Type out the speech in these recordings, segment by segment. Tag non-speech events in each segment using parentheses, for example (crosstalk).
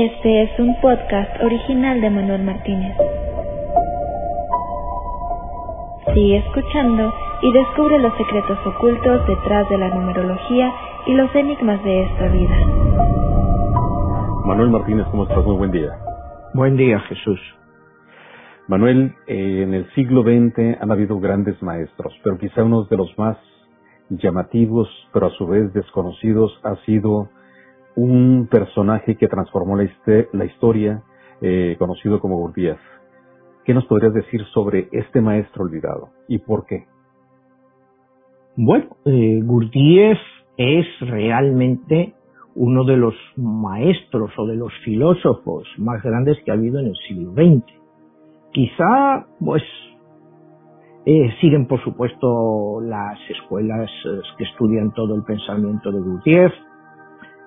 Este es un podcast original de Manuel Martínez. Sigue escuchando y descubre los secretos ocultos detrás de la numerología y los enigmas de esta vida. Manuel Martínez, ¿cómo estás? Muy buen día. Buen día, Jesús. Manuel, eh, en el siglo XX han habido grandes maestros, pero quizá uno de los más llamativos, pero a su vez desconocidos, ha sido un personaje que transformó la, historia, eh, conocido como Gurdjieff. ¿Qué nos podrías decir sobre este maestro olvidado y por qué? Bueno, eh, Gurdjieff es realmente uno de los maestros o de los filósofos más grandes que ha habido en el siglo XX. Quizá, pues, eh, siguen por supuesto las escuelas que estudian todo el pensamiento de Gurdjieff,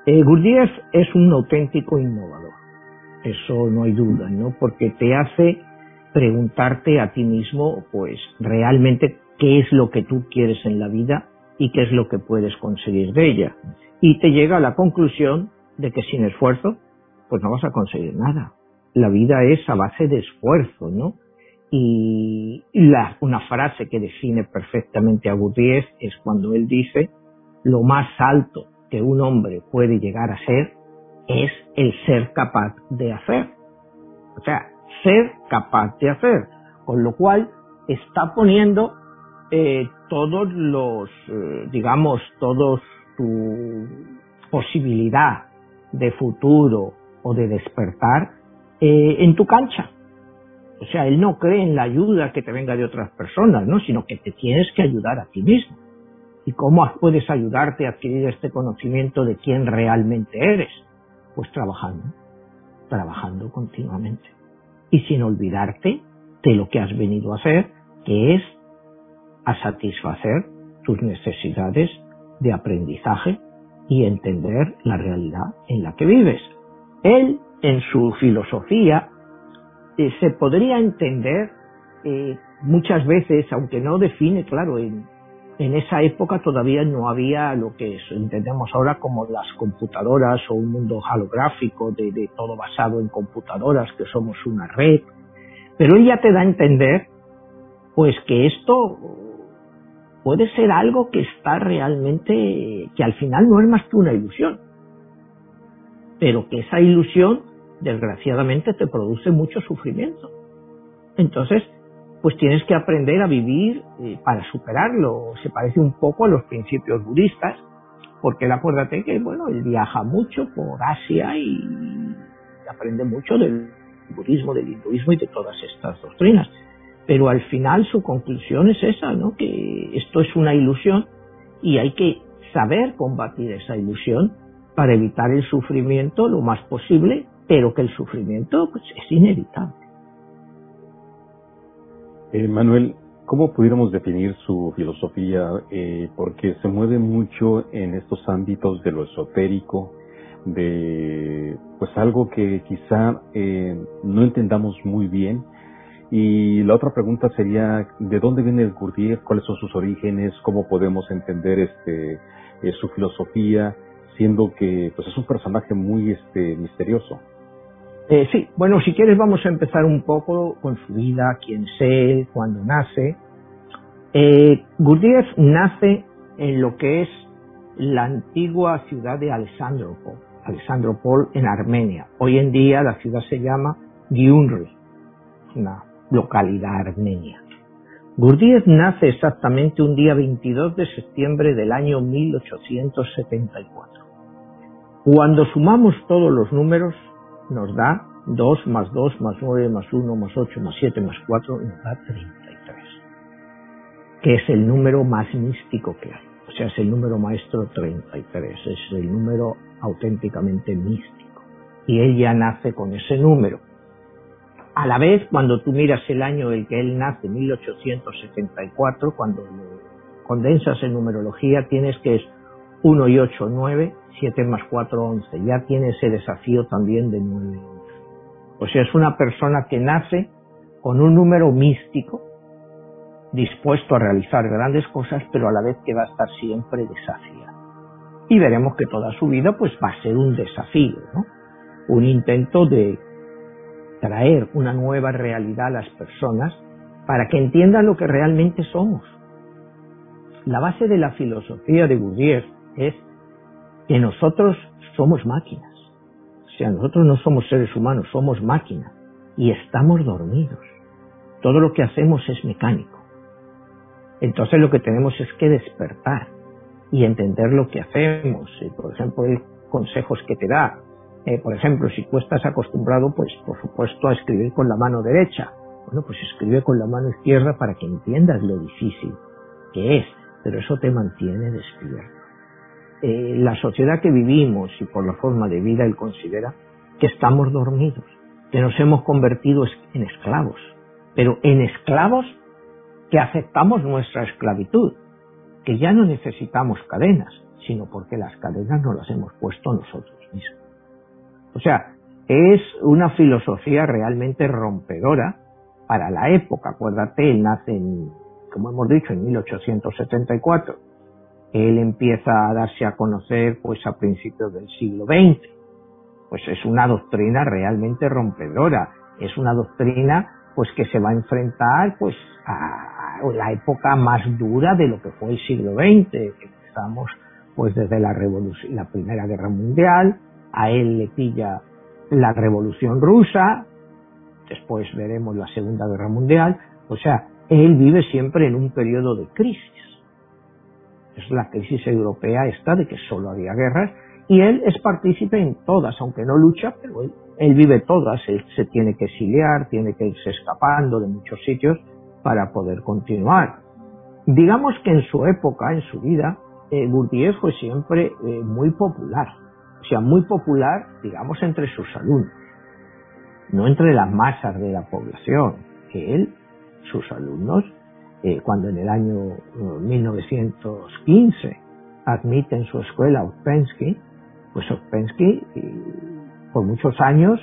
eh, Gurdjieff es un auténtico innovador, eso no hay duda, ¿no? Porque te hace preguntarte a ti mismo, pues, realmente qué es lo que tú quieres en la vida y qué es lo que puedes conseguir de ella. Y te llega a la conclusión de que sin esfuerzo, pues no vas a conseguir nada. La vida es a base de esfuerzo, ¿no? Y la, una frase que define perfectamente a Gurdjieff es cuando él dice, lo más alto que un hombre puede llegar a ser es el ser capaz de hacer. O sea, ser capaz de hacer. Con lo cual está poniendo eh, todos los, eh, digamos, todos tu posibilidad de futuro o de despertar eh, en tu cancha. O sea, él no cree en la ayuda que te venga de otras personas, ¿no? Sino que te tienes que ayudar a ti mismo. ¿Y cómo puedes ayudarte a adquirir este conocimiento de quién realmente eres? Pues trabajando, trabajando continuamente. Y sin olvidarte de lo que has venido a hacer, que es a satisfacer tus necesidades de aprendizaje y entender la realidad en la que vives. Él, en su filosofía, eh, se podría entender eh, muchas veces, aunque no define, claro, en, en esa época todavía no había lo que entendemos ahora como las computadoras o un mundo holográfico de, todo basado en computadoras, que somos una red. Pero ella te da a entender, pues que esto puede ser algo que está realmente, que al final no es más que una ilusión. Pero que esa ilusión, desgraciadamente, te produce mucho sufrimiento. Entonces, pues tienes que aprender a vivir eh, para superarlo. Se parece un poco a los principios budistas, porque él acuérdate que, bueno, él viaja mucho por Asia y aprende mucho del budismo, del hinduismo y de todas estas doctrinas. Pero al final su conclusión es esa, ¿no? Que esto es una ilusión y hay que saber combatir esa ilusión para evitar el sufrimiento lo más posible, pero que el sufrimiento pues, es inevitable. Eh, Manuel, ¿cómo pudiéramos definir su filosofía? Eh, porque se mueve mucho en estos ámbitos de lo esotérico, de pues algo que quizá eh, no entendamos muy bien. Y la otra pregunta sería, ¿de dónde viene el Gurdjieff? ¿Cuáles son sus orígenes? ¿Cómo podemos entender este su filosofía? Siendo que pues es un personaje muy este misterioso. Eh, sí, bueno, si quieres vamos a empezar un poco con su vida, quién sé, cuándo nace. Eh, nace en lo que es la antigua ciudad de Alexandropol, Alexandropol en Armenia. Hoy en día la ciudad se llama Gyumri, una localidad armenia. Gurdjieff nace exactamente un día 22 de septiembre del año 1874. Cuando sumamos todos los números, nos da 2 más 2 más 9 más 1 más 8 más 7 más 4 nos da 33, que es el número más místico que hay. O sea, es el número maestro 33, es el número auténticamente místico. Y él ya nace con ese número. A la vez, cuando tú miras el año en el que él nace, 1874, cuando condensas en numerología, tienes que 1 y 8, 9, 7 más 4, 11. Ya tiene ese desafío también de 9 O sea, es una persona que nace con un número místico, dispuesto a realizar grandes cosas, pero a la vez que va a estar siempre desafiado. Y veremos que toda su vida pues va a ser un desafío, ¿no? un intento de traer una nueva realidad a las personas para que entiendan lo que realmente somos. La base de la filosofía de Gurdjieff es que nosotros somos máquinas. O sea, nosotros no somos seres humanos, somos máquinas y estamos dormidos. Todo lo que hacemos es mecánico. Entonces lo que tenemos es que despertar y entender lo que hacemos. Por ejemplo, el consejos que te da. Eh, por ejemplo, si tú estás acostumbrado, pues por supuesto, a escribir con la mano derecha. Bueno, pues escribe con la mano izquierda para que entiendas lo difícil que es, pero eso te mantiene despierto. Eh, la sociedad que vivimos y por la forma de vida él considera que estamos dormidos, que nos hemos convertido en esclavos, pero en esclavos que aceptamos nuestra esclavitud, que ya no necesitamos cadenas, sino porque las cadenas no las hemos puesto nosotros mismos. O sea, es una filosofía realmente rompedora para la época. Acuérdate, él nace, en, como hemos dicho, en 1874. Él empieza a darse a conocer pues a principios del siglo XX. Pues es una doctrina realmente rompedora. Es una doctrina pues que se va a enfrentar pues a la época más dura de lo que fue el siglo XX. Empezamos pues desde la revolución, la Primera Guerra Mundial, a él le pilla la Revolución Rusa, después veremos la Segunda Guerra Mundial, o sea, él vive siempre en un periodo de crisis. La crisis europea esta de que solo había guerras y él es partícipe en todas, aunque no lucha, pero él, él vive todas, él se tiene que exiliar, tiene que irse escapando de muchos sitios para poder continuar. Digamos que en su época, en su vida, eh, fue siempre eh, muy popular, o sea, muy popular, digamos, entre sus alumnos, no entre las masas de la población, que él, sus alumnos, eh, cuando en el año 1915 eh, admiten su escuela a Ouspensky, pues Ouspensky por muchos años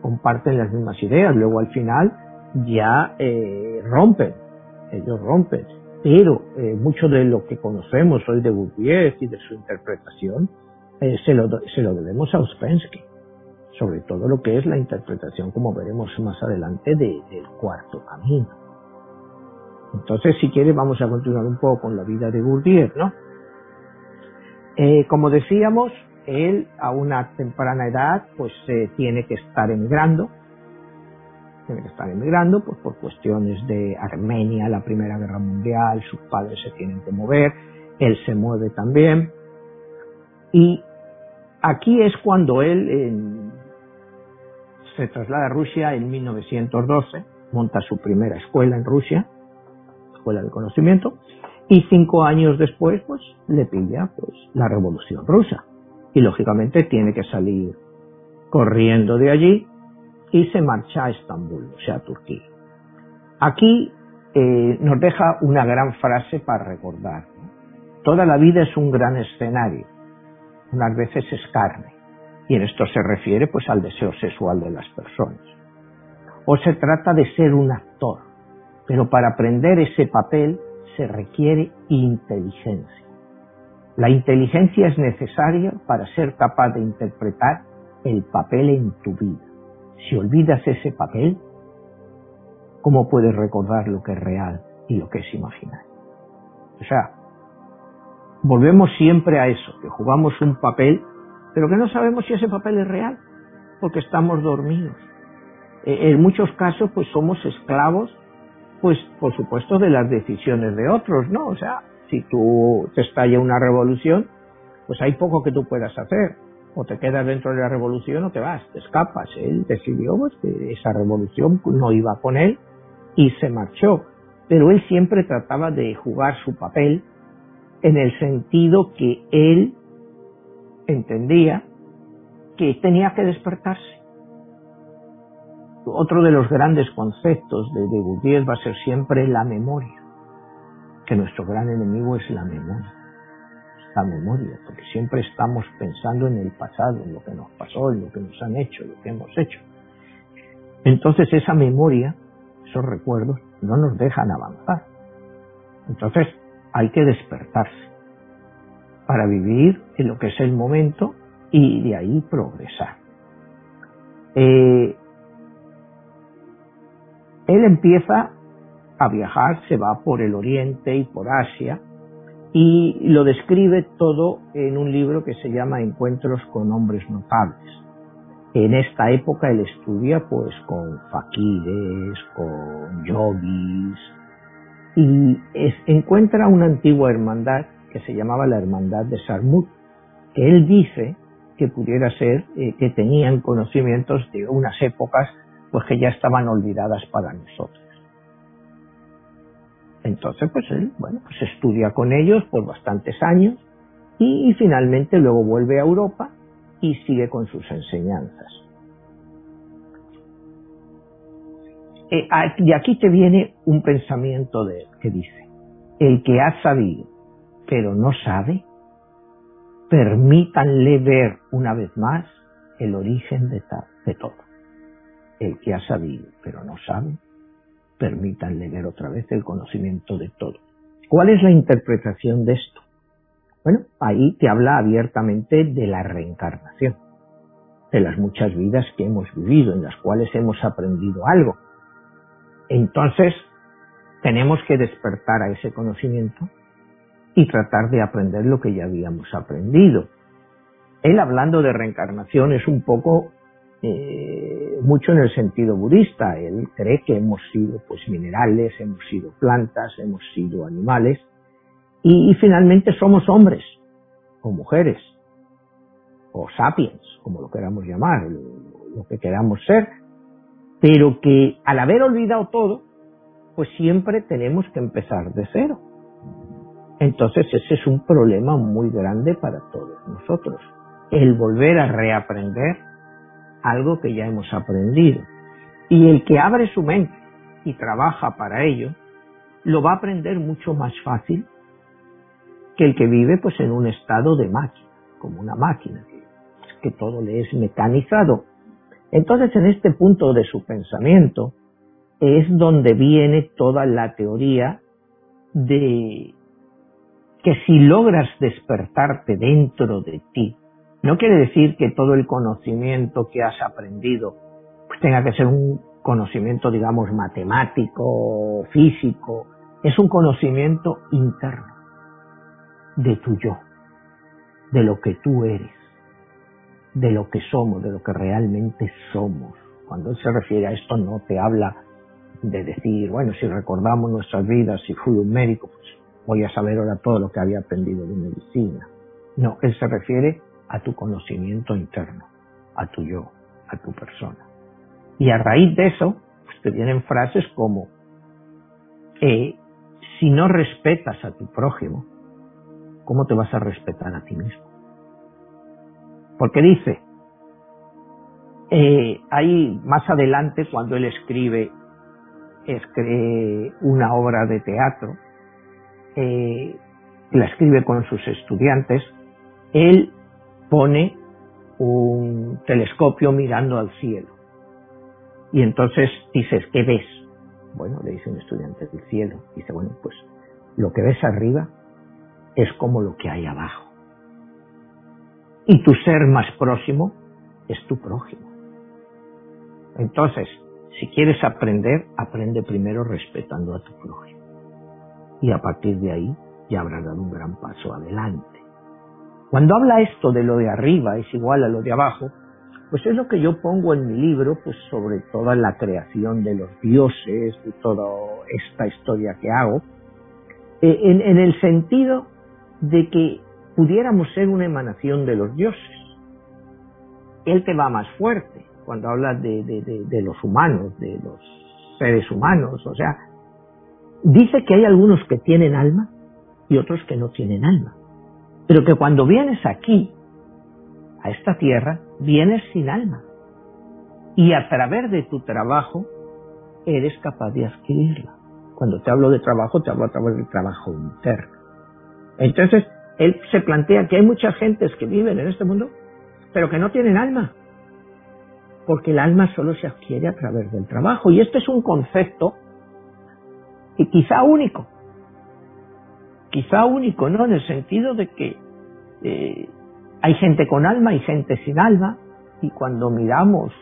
comparten las mismas ideas, luego al final ya rompen, ellos rompen. Pero eh, mucho de lo que conocemos hoy de Gurdjieff y de su interpretación eh, se, lo, se lo debemos a Uspensky, sobre todo lo que es la interpretación, como veremos más adelante, de, del cuarto camino. Entonces, si quiere, vamos a continuar un poco con la vida de Gurdjieff, ¿no? Eh, como decíamos, él a una temprana edad, pues tiene que estar emigrando, tiene que estar emigrando pues, por cuestiones de Armenia, la Primera Guerra Mundial, sus padres se tienen que mover, él se mueve también. Y aquí es cuando él se traslada a Rusia en 1912, monta su primera escuela en Rusia, escuela de conocimiento, y cinco años después pues le pilla pues la revolución rusa y lógicamente tiene que salir corriendo de allí y se marcha a Estambul, o sea, a Turquía. Aquí eh, nos deja una gran frase para recordar. Toda la vida es un gran escenario, unas veces es carne, y en esto se refiere pues al deseo sexual de las personas. O se trata de ser un actor, pero para aprender ese papel se requiere inteligencia. La inteligencia es necesaria para ser capaz de interpretar el papel en tu vida. Si olvidas ese papel, ¿cómo puedes recordar lo que es real y lo que es imaginario? O sea, volvemos siempre a eso, que jugamos un papel, pero que no sabemos si ese papel es real, porque estamos dormidos. E, en muchos casos, pues somos esclavos, pues por supuesto, de las decisiones de otros, ¿no? O sea, si tú te estalla una revolución, pues hay poco que tú puedas hacer o te quedas dentro de la revolución o te vas, te escapas. Él decidió pues, que esa revolución no iba con él y se marchó. Pero él siempre trataba de jugar su papel en el sentido que él entendía que tenía que despertarse. Otro de los grandes conceptos de, de va a ser siempre la memoria, que nuestro gran enemigo es la memoria la memoria, porque siempre estamos pensando en el pasado, en lo que nos pasó, en lo que nos han hecho, lo que hemos hecho. Entonces esa memoria, esos recuerdos, no nos dejan avanzar. Entonces hay que despertarse para vivir en lo que es el momento y de ahí progresar. Eh, él empieza a viajar, se va por el Oriente y por Asia y lo describe todo en un libro que se llama Encuentros con hombres notables. En esta época él estudia pues con faquires, con yogis y encuentra una antigua hermandad que se llamaba la Hermandad de Sarmut, que él dice que pudiera ser eh, que tenían conocimientos de unas épocas pues que ya estaban olvidadas para nosotros. Entonces, pues él, bueno, pues estudia con ellos por bastantes años y, finalmente luego vuelve a Europa y sigue con sus enseñanzas. Eh, y aquí te viene un pensamiento de él que dice, el que ha sabido pero no sabe, permítanle ver una vez más el origen de, de todo. El que ha sabido pero no sabe, permítanle ver otra vez el conocimiento de todo. ¿Cuál es la interpretación de esto? Bueno, ahí te habla abiertamente de la reencarnación, de las muchas vidas que hemos vivido, en las cuales hemos aprendido algo. Entonces, tenemos que despertar a ese conocimiento y tratar de aprender lo que ya habíamos aprendido. Él hablando de reencarnación es un poco eh, mucho en el sentido budista. Él cree que hemos sido pues minerales, hemos sido plantas, hemos sido animales y, finalmente somos hombres o mujeres o sapiens, como lo queramos llamar, lo que queramos ser, pero que al haber olvidado todo, pues siempre tenemos que empezar de cero. Entonces ese es un problema muy grande para todos nosotros, el volver a reaprender algo que ya hemos aprendido. Y el que abre su mente y trabaja para ello, lo va a aprender mucho más fácil que el que vive pues en un estado de máquina, como una máquina, que todo le es mecanizado. Entonces en este punto de su pensamiento es donde viene toda la teoría de que si logras despertarte dentro de ti no quiere decir que todo el conocimiento que has aprendido pues tenga que ser un conocimiento, digamos, matemático, físico. Es un conocimiento interno de tu yo, de lo que tú eres, de lo que somos, de lo que realmente somos. Cuando él se refiere a esto no te habla de decir, bueno, si recordamos nuestras vidas, si fui un médico, pues voy a saber ahora todo lo que había aprendido de medicina. No, él se refiere a tu conocimiento interno, a tu yo, a tu persona. Y a raíz de eso, pues te vienen frases como, eh, si no respetas a tu prójimo, ¿cómo te vas a respetar a ti mismo? Porque dice, eh, ahí más adelante cuando él escribe, escribe una obra de teatro, eh, la escribe con sus estudiantes, él pone un telescopio mirando al cielo. Y entonces dices, ¿qué ves? Bueno, le dice un estudiante del cielo. Dice, bueno, pues lo que ves arriba es como lo que hay abajo. Y tu ser más próximo es tu prójimo. Entonces, si quieres aprender, aprende primero respetando a tu prójimo. Y a partir de ahí ya habrás dado un gran paso adelante. Cuando habla esto de lo de arriba es igual a lo de abajo, pues es lo que yo pongo en mi libro, pues sobre toda la creación de los dioses, y toda esta historia que hago, eh, en, el sentido de que pudiéramos ser una emanación de los dioses. Él te va más fuerte cuando habla de, de los humanos, de los seres humanos, o sea, dice que hay algunos que tienen alma y otros que no tienen alma. Pero que cuando vienes aquí, a esta tierra, vienes sin alma. Y a través de tu trabajo, eres capaz de adquirirla. Cuando te hablo de trabajo, te hablo a través del trabajo interno. Entonces, él se plantea que hay muchas gentes que viven en este mundo, pero que no tienen alma. Porque el alma solo se adquiere a través del trabajo. Y este es un concepto y quizá único quizá único, ¿no? En el sentido de que eh, hay gente con alma y gente sin alma, y cuando miramos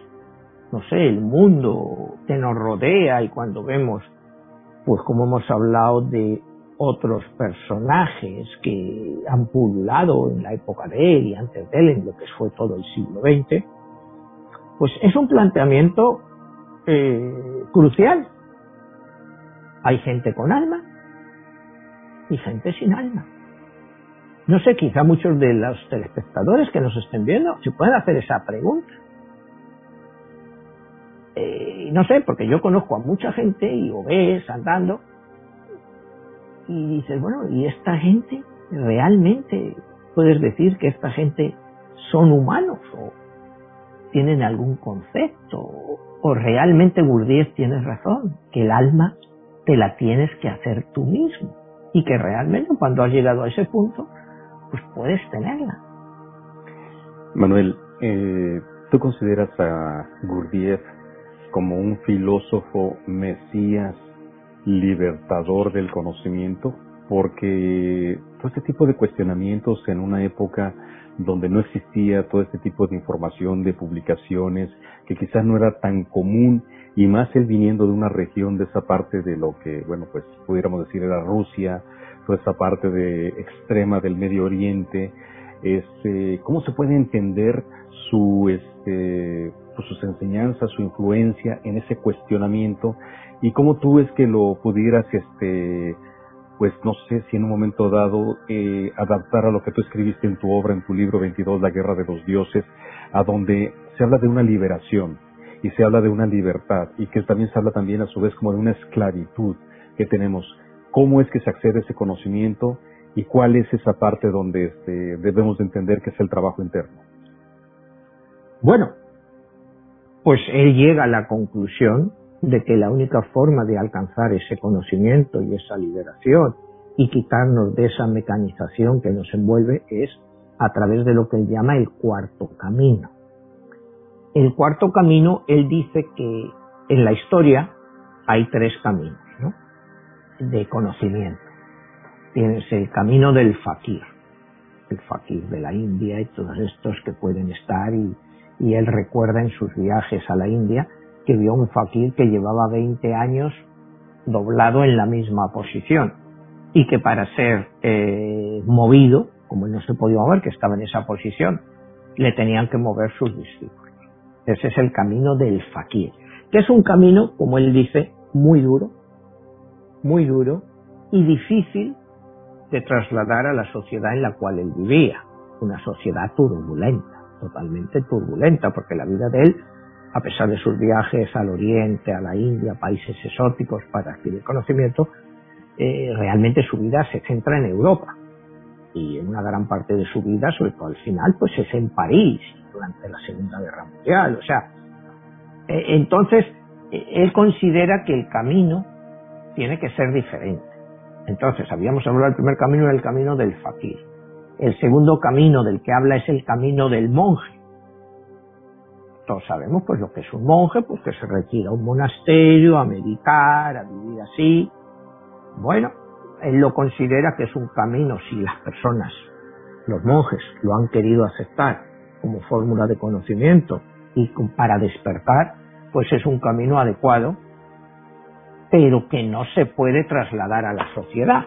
no sé, el mundo que nos rodea y cuando vemos, pues como hemos hablado de otros personajes que han pululado en la época de él y antes de él, en lo que fue todo el siglo XX, pues es un planteamiento eh, crucial. Hay gente con alma y gente sin alma. No sé, quizá muchos de los telespectadores que nos estén viendo se pueden hacer esa pregunta. Eh, no sé, porque yo conozco a mucha gente y o ves andando y dices, bueno, ¿y esta gente realmente puedes decir que esta gente son humanos o tienen algún concepto o realmente Gurdjieff tiene razón, que el alma te la tienes que hacer tú mismo y que realmente cuando has llegado a ese punto, pues puedes tenerla. Manuel, eh, ¿tú consideras a Gurdjieff como un filósofo mesías libertador del conocimiento, porque todo este tipo de cuestionamientos en una época donde no existía todo este tipo de información, de publicaciones, que quizás no era tan común, y más él viniendo de una región de esa parte de lo que, bueno, pues pudiéramos decir era Rusia, toda esa parte de extrema del Medio Oriente, este, ¿cómo se puede entender su, este, pues sus enseñanzas, su influencia en ese cuestionamiento y cómo tú es que lo pudieras, este, pues no sé si en un momento dado eh, adaptar a lo que tú escribiste en tu obra, en tu libro 22, La Guerra de los Dioses, a donde se habla de una liberación y se habla de una libertad y que también se habla también a su vez como de una esclavitud que tenemos. ¿Cómo es que se accede a ese conocimiento y cuál es esa parte donde este, debemos de entender que es el trabajo interno? Bueno, pues él llega a la conclusión de que la única forma de alcanzar ese conocimiento y esa liberación y quitarnos de esa mecanización que nos envuelve es a través de lo que él llama el cuarto camino. El cuarto camino, él dice que en la historia hay tres caminos ¿no? de conocimiento. Tienes el camino del fakir, el fakir de la India y todos estos que pueden estar y, él recuerda en sus viajes a la India que vio un fakir que llevaba 20 años doblado en la misma posición y que para ser eh, movido, como él no se podía mover, que estaba en esa posición, le tenían que mover sus discípulos. Ese es el camino del fakir, que es un camino, como él dice, muy duro, muy duro y difícil de trasladar a la sociedad en la cual él vivía, una sociedad turbulenta, totalmente turbulenta, porque la vida de él a pesar de sus viajes al Oriente, a la India, países exóticos para adquirir conocimiento, eh, realmente su vida se centra en Europa. Y en una gran parte de su vida, sobre todo al final, pues es en París, durante la Segunda Guerra Mundial. O sea, eh, entonces, eh, él considera que el camino tiene que ser diferente. Entonces, habíamos hablado del primer camino, el camino del fakir. El segundo camino del que habla es el camino del monje todos sabemos pues lo que es un monje, pues que se retira a un monasterio a meditar, a vivir así. Bueno, él lo considera que es un camino si las personas, los monjes, lo han querido aceptar como fórmula de conocimiento y para despertar, pues es un camino adecuado, pero que no se puede trasladar a la sociedad,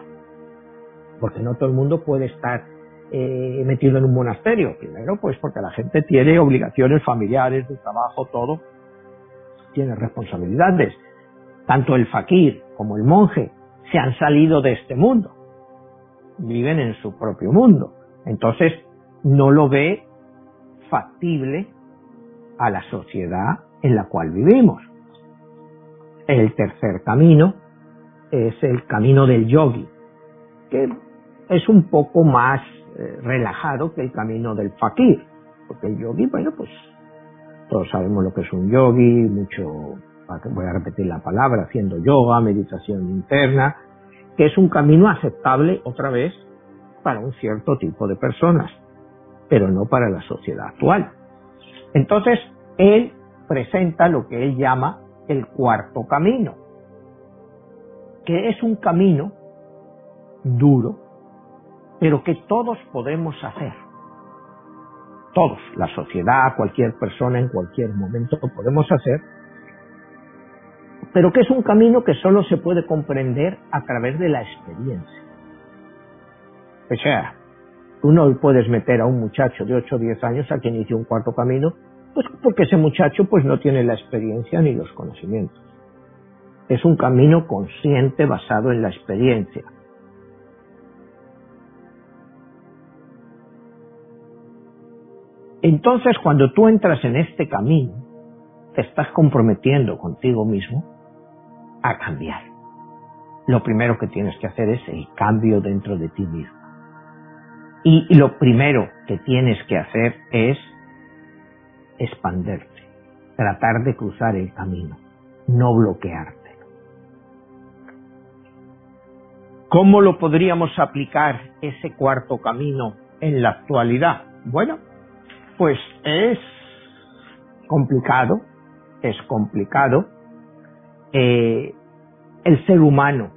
porque no todo el mundo puede estar eh, metido en un monasterio. Primero, pues porque la gente tiene obligaciones familiares, de trabajo, todo. Tiene responsabilidades. Tanto el fakir como el monje se han salido de este mundo. Viven en su propio mundo. Entonces, no lo ve factible a la sociedad en la cual vivimos. El tercer camino es el camino del yogi, que es un poco más eh, relajado que el camino del fakir. Porque el yogi, bueno, pues todos sabemos lo que es un yogi, mucho, voy a repetir la palabra, haciendo yoga, meditación interna, que es un camino aceptable otra vez para un cierto tipo de personas, pero no para la sociedad actual. Entonces, él presenta lo que él llama el cuarto camino, que es un camino duro, pero que todos podemos hacer. todos, la sociedad, cualquier persona en cualquier momento lo podemos hacer, pero que es un camino que solo se puede comprender a través de la experiencia. O sea, tú no puedes meter a un muchacho de 8 o 10 años a que inicie un cuarto camino, pues porque ese muchacho pues no tiene la experiencia ni los conocimientos. Es un camino consciente basado en la experiencia. Entonces, cuando tú entras en este camino, te estás comprometiendo contigo mismo a cambiar. Lo primero que tienes que hacer es el cambio dentro de ti mismo. Y lo primero que tienes que hacer es expanderte, tratar de cruzar el camino, no bloquearte. ¿Cómo lo podríamos aplicar ese cuarto camino en la actualidad? Bueno, pues es complicado, es complicado. Eh, el ser humano,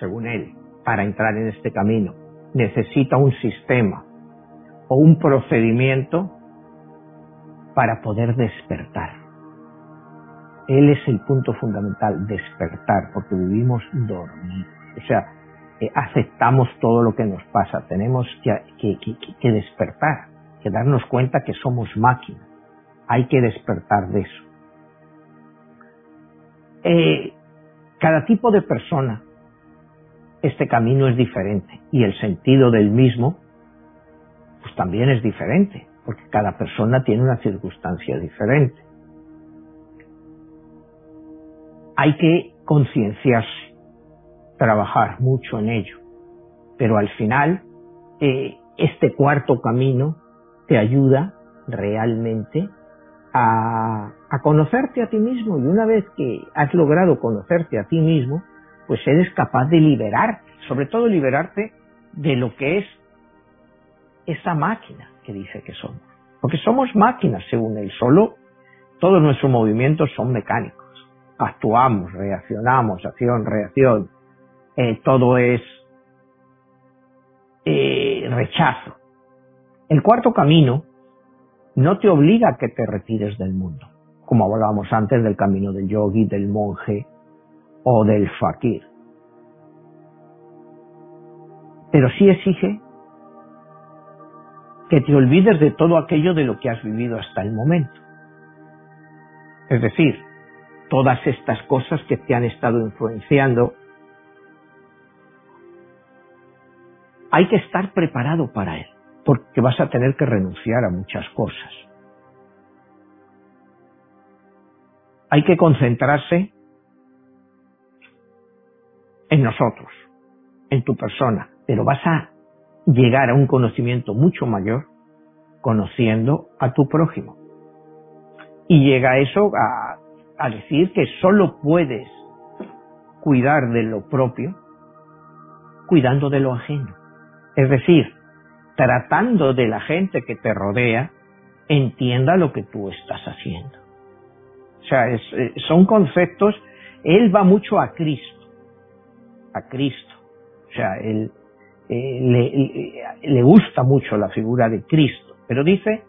según él, para entrar en este camino, necesita un sistema o un procedimiento para poder despertar. Él es el punto fundamental, despertar, porque vivimos dormidos. O sea, eh, aceptamos todo lo que nos pasa, tenemos que despertar, que darnos cuenta que somos máquinas. Hay que despertar de eso. Eh, cada tipo de persona, este camino es diferente y el sentido del mismo, pues también es diferente, porque cada persona tiene una circunstancia diferente. Hay que concienciarse, trabajar mucho en ello, pero al final eh, este cuarto camino te ayuda realmente a, conocerte a ti mismo y una vez que has logrado conocerte a ti mismo, pues eres capaz de liberarte, sobre todo liberarte de lo que es esa máquina que dice que somos. Porque somos máquinas, según él, solo todos nuestros movimientos son mecánicos. Actuamos, reaccionamos, acción, reacción, eh, todo es eh, rechazo. El cuarto camino no te obliga a que te retires del mundo, como hablábamos antes del camino del yogi, del monje o del fakir. Pero sí exige que te olvides de todo aquello de lo que has vivido hasta el momento. Es decir, todas estas cosas que te han estado influenciando, hay que estar preparado para él porque vas a tener que renunciar a muchas cosas. Hay que concentrarse en nosotros, en tu persona, pero vas a llegar a un conocimiento mucho mayor conociendo a tu prójimo. Y llega eso a, decir que solo puedes cuidar de lo propio cuidando de lo ajeno. Es decir, tratando de la gente que te rodea entienda lo que tú estás haciendo. O sea, eh, son conceptos, él va mucho a Cristo, a Cristo. O sea, él eh, le, gusta mucho la figura de Cristo, pero dice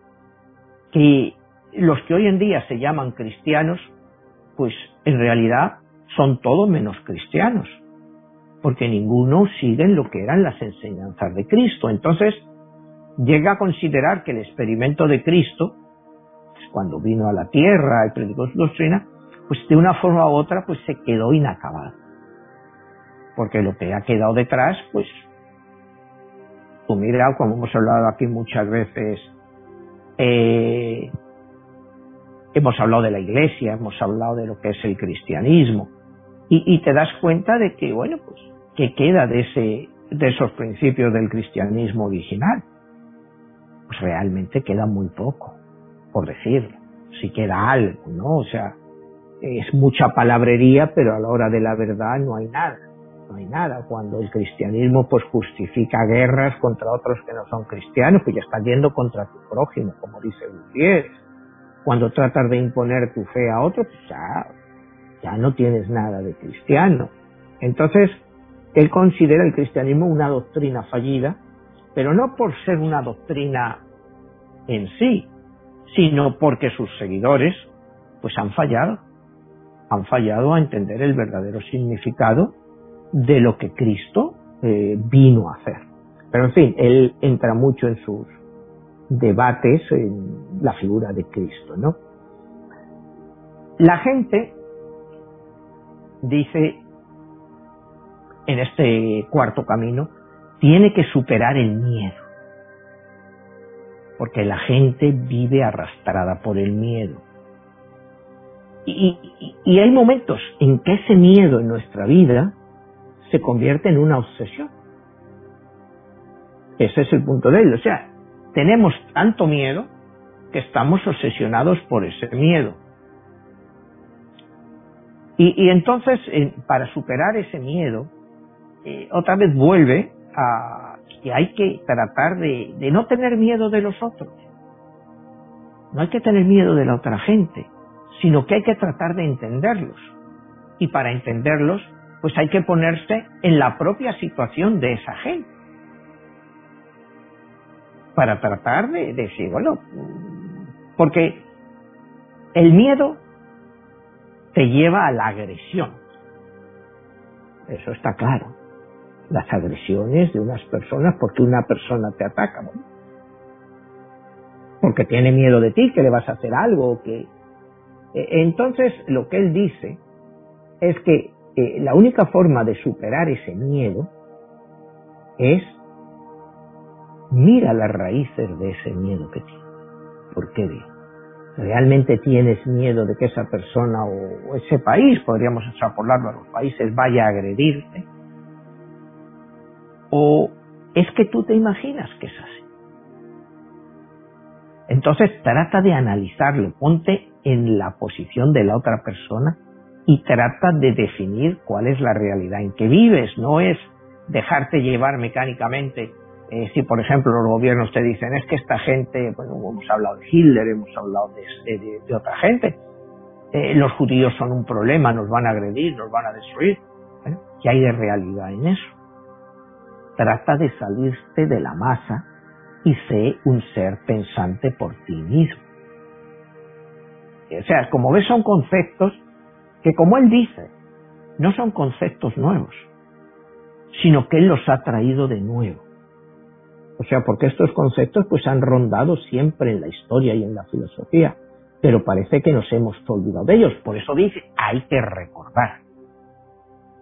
que los que hoy en día se llaman cristianos, pues en realidad son todos menos cristianos, porque ninguno sigue lo que eran las enseñanzas de Cristo. Entonces, llega a considerar que el experimento de Cristo, pues, cuando vino a la tierra y predicó su doctrina, pues de una forma u otra pues se quedó inacabado. Porque lo que ha quedado detrás, pues, tú mira, como hemos hablado aquí muchas veces, eh, hemos hablado de la iglesia, hemos hablado de lo que es el cristianismo, y, te das cuenta de que, bueno, pues, que queda de ese, de esos principios del cristianismo original pues realmente queda muy poco, por decirlo. Si queda algo, ¿no? O sea, es mucha palabrería, pero a la hora de la verdad no hay nada. No hay nada. Cuando el cristianismo pues justifica guerras contra otros que no son cristianos, pues ya está yendo contra tu prójimo, como dice Gutiérrez. Cuando tratas de imponer tu fe a otro, pues ya, ya no tienes nada de cristiano. Entonces, él considera el cristianismo una doctrina fallida pero no por ser una doctrina en sí, sino porque sus seguidores pues han fallado, han fallado a entender el verdadero significado de lo que Cristo eh, vino a hacer. Pero en fin, él entra mucho en sus debates en la figura de Cristo, ¿no? La gente dice en este cuarto camino, tiene que superar el miedo. Porque la gente vive arrastrada por el miedo. Y, y, hay momentos en que ese miedo en nuestra vida se convierte en una obsesión. Ese es el punto de él. O sea, tenemos tanto miedo que estamos obsesionados por ese miedo. Y, entonces, para superar ese miedo, eh, otra vez vuelve a que hay que tratar de no tener miedo de los otros. No hay que tener miedo de la otra gente, sino que hay que tratar de entenderlos. Y para entenderlos, pues hay que ponerse en la propia situación de esa gente. Para tratar de, decir, bueno, porque el miedo te lleva a la agresión. Eso está claro. Las agresiones de unas personas porque una persona te ataca, porque tiene miedo de ti, que le vas a hacer algo, que e, entonces lo que él dice es que eh, la única forma de superar ese miedo es mira las raíces de ese miedo que tienes. ¿Por qué? ¿Realmente tienes miedo de que esa persona o ese país, podríamos extrapolarlo a los países, vaya a agredirte? ¿O es que tú te imaginas que es así? Entonces trata de analizarlo, ponte en la posición de la otra persona y trata de definir cuál es la realidad en que vives, no es dejarte llevar mecánicamente eh, si, por ejemplo, los gobiernos te dicen, es que esta gente, bueno, hemos hablado de Hitler, hemos hablado de, otra gente, eh, los judíos son un problema, nos van a agredir, nos van a destruir. ¿qué hay de realidad en eso? Trata de salirte de la masa y sé un ser pensante por ti mismo. O sea, como ves, son conceptos que, como él dice, no son conceptos nuevos, sino que él los ha traído de nuevo o sea, porque estos conceptos pues han rondado siempre en la historia y en la filosofía, pero parece que nos hemos olvidado de ellos. Por eso dice, hay que recordar.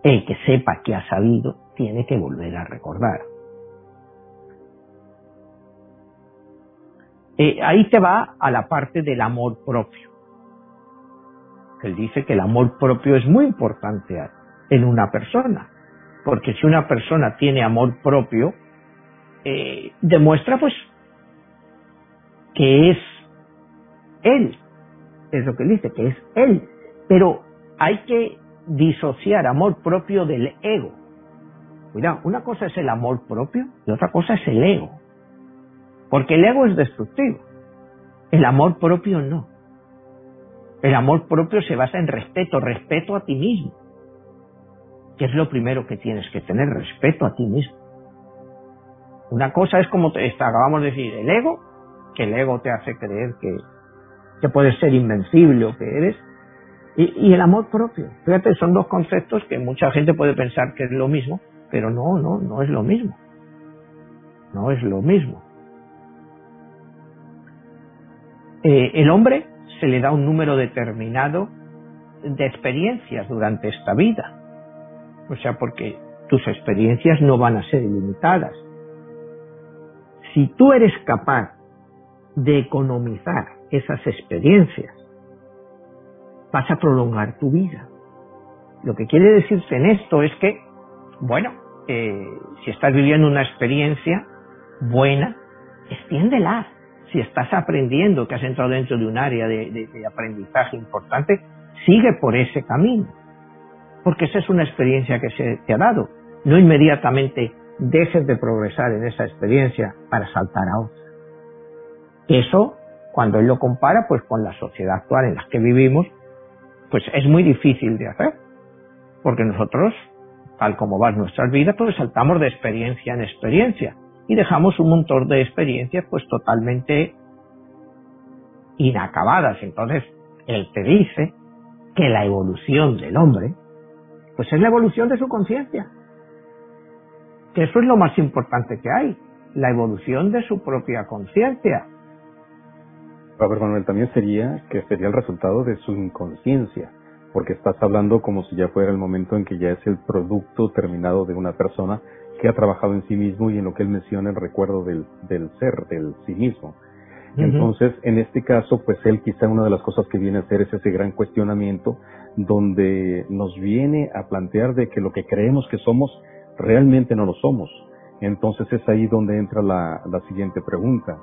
El que sepa que ha sabido tiene que volver a recordar. Eh, ahí te va a la parte del amor propio. Él dice que el amor propio es muy importante en una persona, porque si una persona tiene amor propio, eh, demuestra pues que es él, es lo que él dice, que es él, pero hay que disociar amor propio del ego. Cuidado, una cosa es el amor propio y otra cosa es el ego, porque el ego es destructivo, el amor propio no. El amor propio se basa en respeto, respeto a ti mismo, que es lo primero que tienes que tener, respeto a ti mismo. Una cosa es como te, acabamos de decir, el ego, que el ego te hace creer que, que puedes ser invencible o que eres, y, el amor propio. Fíjate, son dos conceptos que mucha gente puede pensar que es lo mismo, pero no, no, no es lo mismo. No es lo mismo. Eh, el hombre se le da un número determinado de experiencias durante esta vida. O sea, porque tus experiencias no van a ser ilimitadas si tú eres capaz de economizar esas experiencias, vas a prolongar tu vida. Lo que quiere decirse en esto es que, bueno, eh, si estás viviendo una experiencia buena, extiéndela. Si estás aprendiendo, que has entrado dentro de un área de, aprendizaje importante, sigue por ese camino. Porque esa es una experiencia que se te ha dado. No inmediatamente dejes de progresar en esa experiencia para saltar a otra. Eso, cuando él lo compara pues con la sociedad actual en la que vivimos, pues es muy difícil de hacer. Porque nosotros, tal como van nuestras vidas, pues saltamos de experiencia en experiencia y dejamos un montón de experiencias pues totalmente inacabadas. Entonces, él te dice que la evolución del hombre, pues es la evolución de su conciencia. Que eso es lo más importante que hay, la evolución de su propia conciencia. Ver, Manuel, también sería que sería el resultado de su inconsciencia, porque estás hablando como si ya fuera el momento en que ya es el producto terminado de una persona que ha trabajado en sí mismo y en lo que él menciona el recuerdo del, del ser, del sí mismo. Entonces, en este caso, pues él quizá una de las cosas que viene a hacer es ese gran cuestionamiento donde nos viene a plantear de que lo que creemos que somos realmente no lo somos. Entonces es ahí donde entra la, la siguiente pregunta.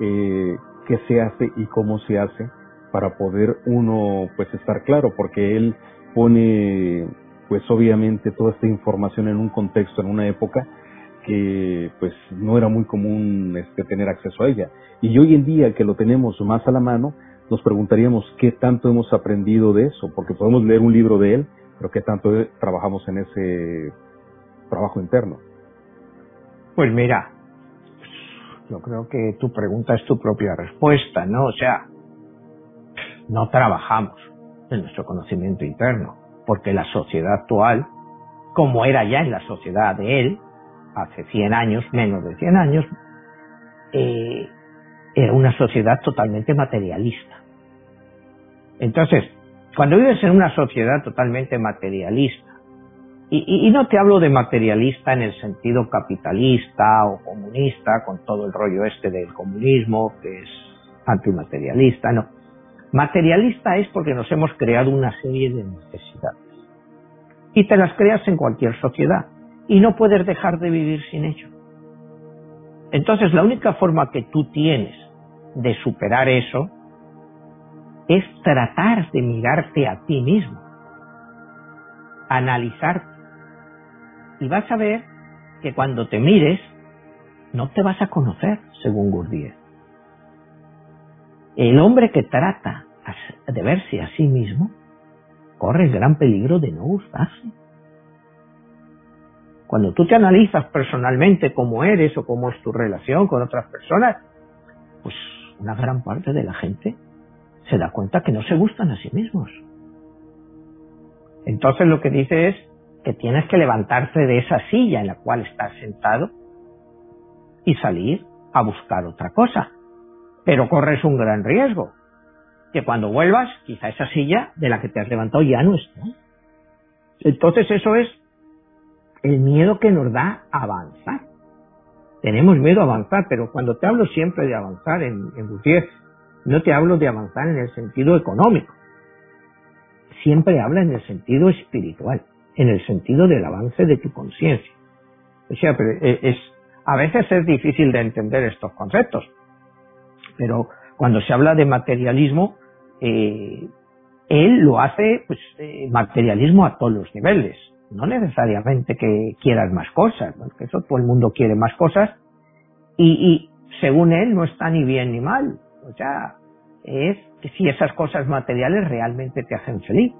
Eh, ¿Qué se hace y cómo se hace para poder uno pues estar claro? Porque él pone pues obviamente toda esta información en un contexto, en una época que pues no era muy común este, tener acceso a ella. Y hoy en día que lo tenemos más a la mano, nos preguntaríamos qué tanto hemos aprendido de eso, porque podemos leer un libro de él, pero qué tanto trabajamos en ese trabajo interno. Pues mira, yo creo que tu pregunta es tu propia respuesta, ¿no? O sea, no trabajamos en nuestro conocimiento interno, porque la sociedad actual, como era ya en la sociedad de él, hace 100 años, menos de 100 años, eh, era una sociedad totalmente materialista. Entonces, cuando vives en una sociedad totalmente materialista, y, y, no te hablo de materialista en el sentido capitalista o comunista, con todo el rollo este del comunismo, que es antimaterialista, no. Materialista es porque nos hemos creado una serie de necesidades. Y te las creas en cualquier sociedad y no puedes dejar de vivir sin ello. Entonces la única forma que tú tienes de superar eso es tratar de mirarte a ti mismo, analizarte. Y vas a ver que cuando te mires no te vas a conocer, según Gurdjieff. El hombre que trata de verse a sí mismo corre el gran peligro de no gustarse. Cuando tú te analizas personalmente cómo eres o cómo es tu relación con otras personas, pues una gran parte de la gente se da cuenta que no se gustan a sí mismos. Entonces lo que dice es que tienes que levantarte de esa silla en la cual estás sentado y salir a buscar otra cosa. Pero corres un gran riesgo, que cuando vuelvas, quizá esa silla de la que te has levantado ya no está. Entonces eso es el miedo que nos da avanzar. Tenemos miedo a avanzar, pero cuando te hablo siempre de avanzar en, en Gutiérrez, no te hablo de avanzar en el sentido económico. Siempre habla en el sentido espiritual, en el sentido del avance de tu conciencia. O sea, pero e, es, a veces es difícil de entender estos conceptos, pero cuando se habla de materialismo, eh, él lo hace, pues, eh, materialismo a todos los niveles. No necesariamente que quieras más cosas, porque eso todo el mundo quiere más cosas. Y, y según él no está ni bien ni mal, o sea, es si esas cosas materiales realmente te hacen feliz.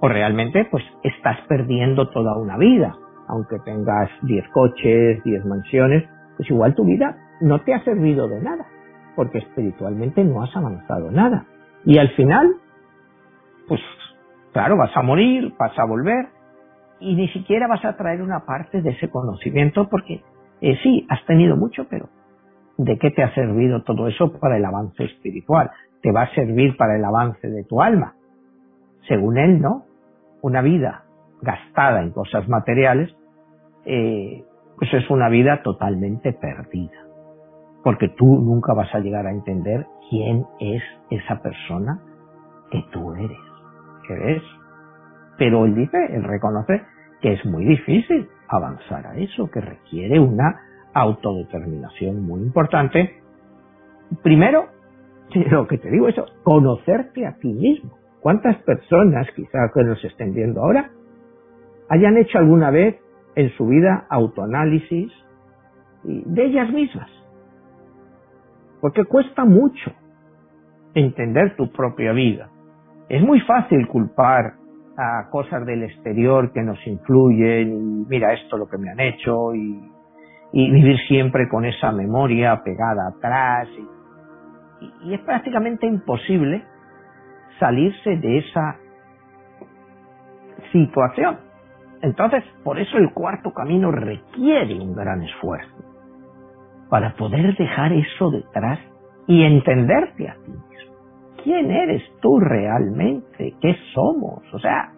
O realmente pues estás perdiendo toda una vida, aunque tengas 10 coches, 10 mansiones, pues igual tu vida no te ha servido de nada, porque espiritualmente no has avanzado nada. Y al final, pues claro, vas a morir, vas a volver, y ni siquiera vas a traer una parte de ese conocimiento porque eh, sí, has tenido mucho, pero ¿de qué te ha servido todo eso para el avance espiritual? Te va a servir para el avance de tu alma. Según él, ¿no? Una vida gastada en cosas materiales, eh, pues es una vida totalmente perdida. Porque tú nunca vas a llegar a entender quién es esa persona que tú eres. ¿Qué ves? Pero él dice, él reconoce que es muy difícil avanzar a eso, que requiere una autodeterminación muy importante. Primero, (laughs) lo que te digo es conocerte a ti mismo. ¿Cuántas personas, quizás que nos estén viendo ahora, hayan hecho alguna vez en su vida autoanálisis de ellas mismas? Porque cuesta mucho entender tu propia vida. Es muy fácil culpar a cosas del exterior que nos influyen y mira esto lo que me han hecho y, vivir siempre con esa memoria pegada atrás. y es prácticamente imposible salirse de esa situación. Entonces, por eso el cuarto camino requiere un gran esfuerzo para poder dejar eso detrás y entenderte a ti mismo. ¿Quién eres tú realmente? ¿Qué somos? O sea,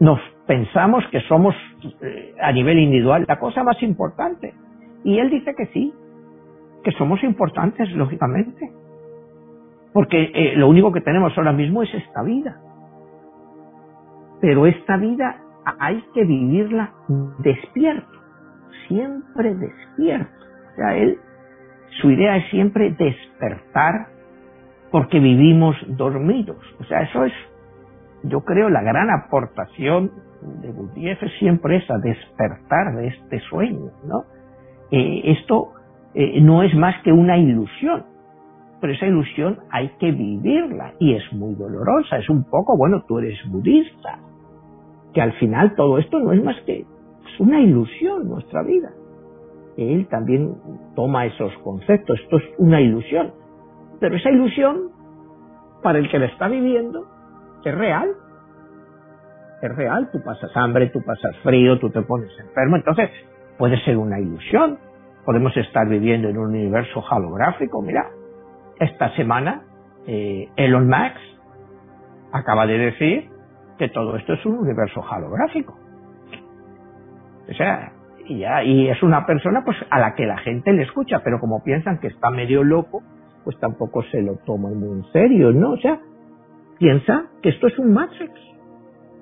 nos pensamos que somos eh, a nivel individual la cosa más importante. Y él dice que sí, que somos importantes, lógicamente. Porque eh, lo único que tenemos ahora mismo es esta vida. Pero esta vida hay que vivirla despierto, siempre despierto. Sea, él, su idea es siempre despertar porque vivimos dormidos. O sea, eso es, yo creo, la gran aportación de Gurdjieff es siempre esa, despertar de este sueño, ¿no? Eh, esto eh, no es más que una ilusión, pero esa ilusión hay que vivirla y es muy dolorosa, es un poco, bueno, tú eres budista, que al final todo esto no es más que una ilusión nuestra vida. Él también toma esos conceptos, esto es una ilusión, pero esa ilusión, para el que la está viviendo, es real. Es real, tú pasas hambre, tú pasas frío, tú te pones enfermo, entonces puede ser una ilusión. Podemos estar viviendo en un universo holográfico. Mira, esta semana eh, Elon Musk acaba de decir que todo esto es un universo holográfico. O sea, y, ya, y es una persona pues a la que la gente le escucha, pero como piensan que está medio loco, pues tampoco se lo toman muy en serio, ¿no? O sea, piensa que esto es un Matrix,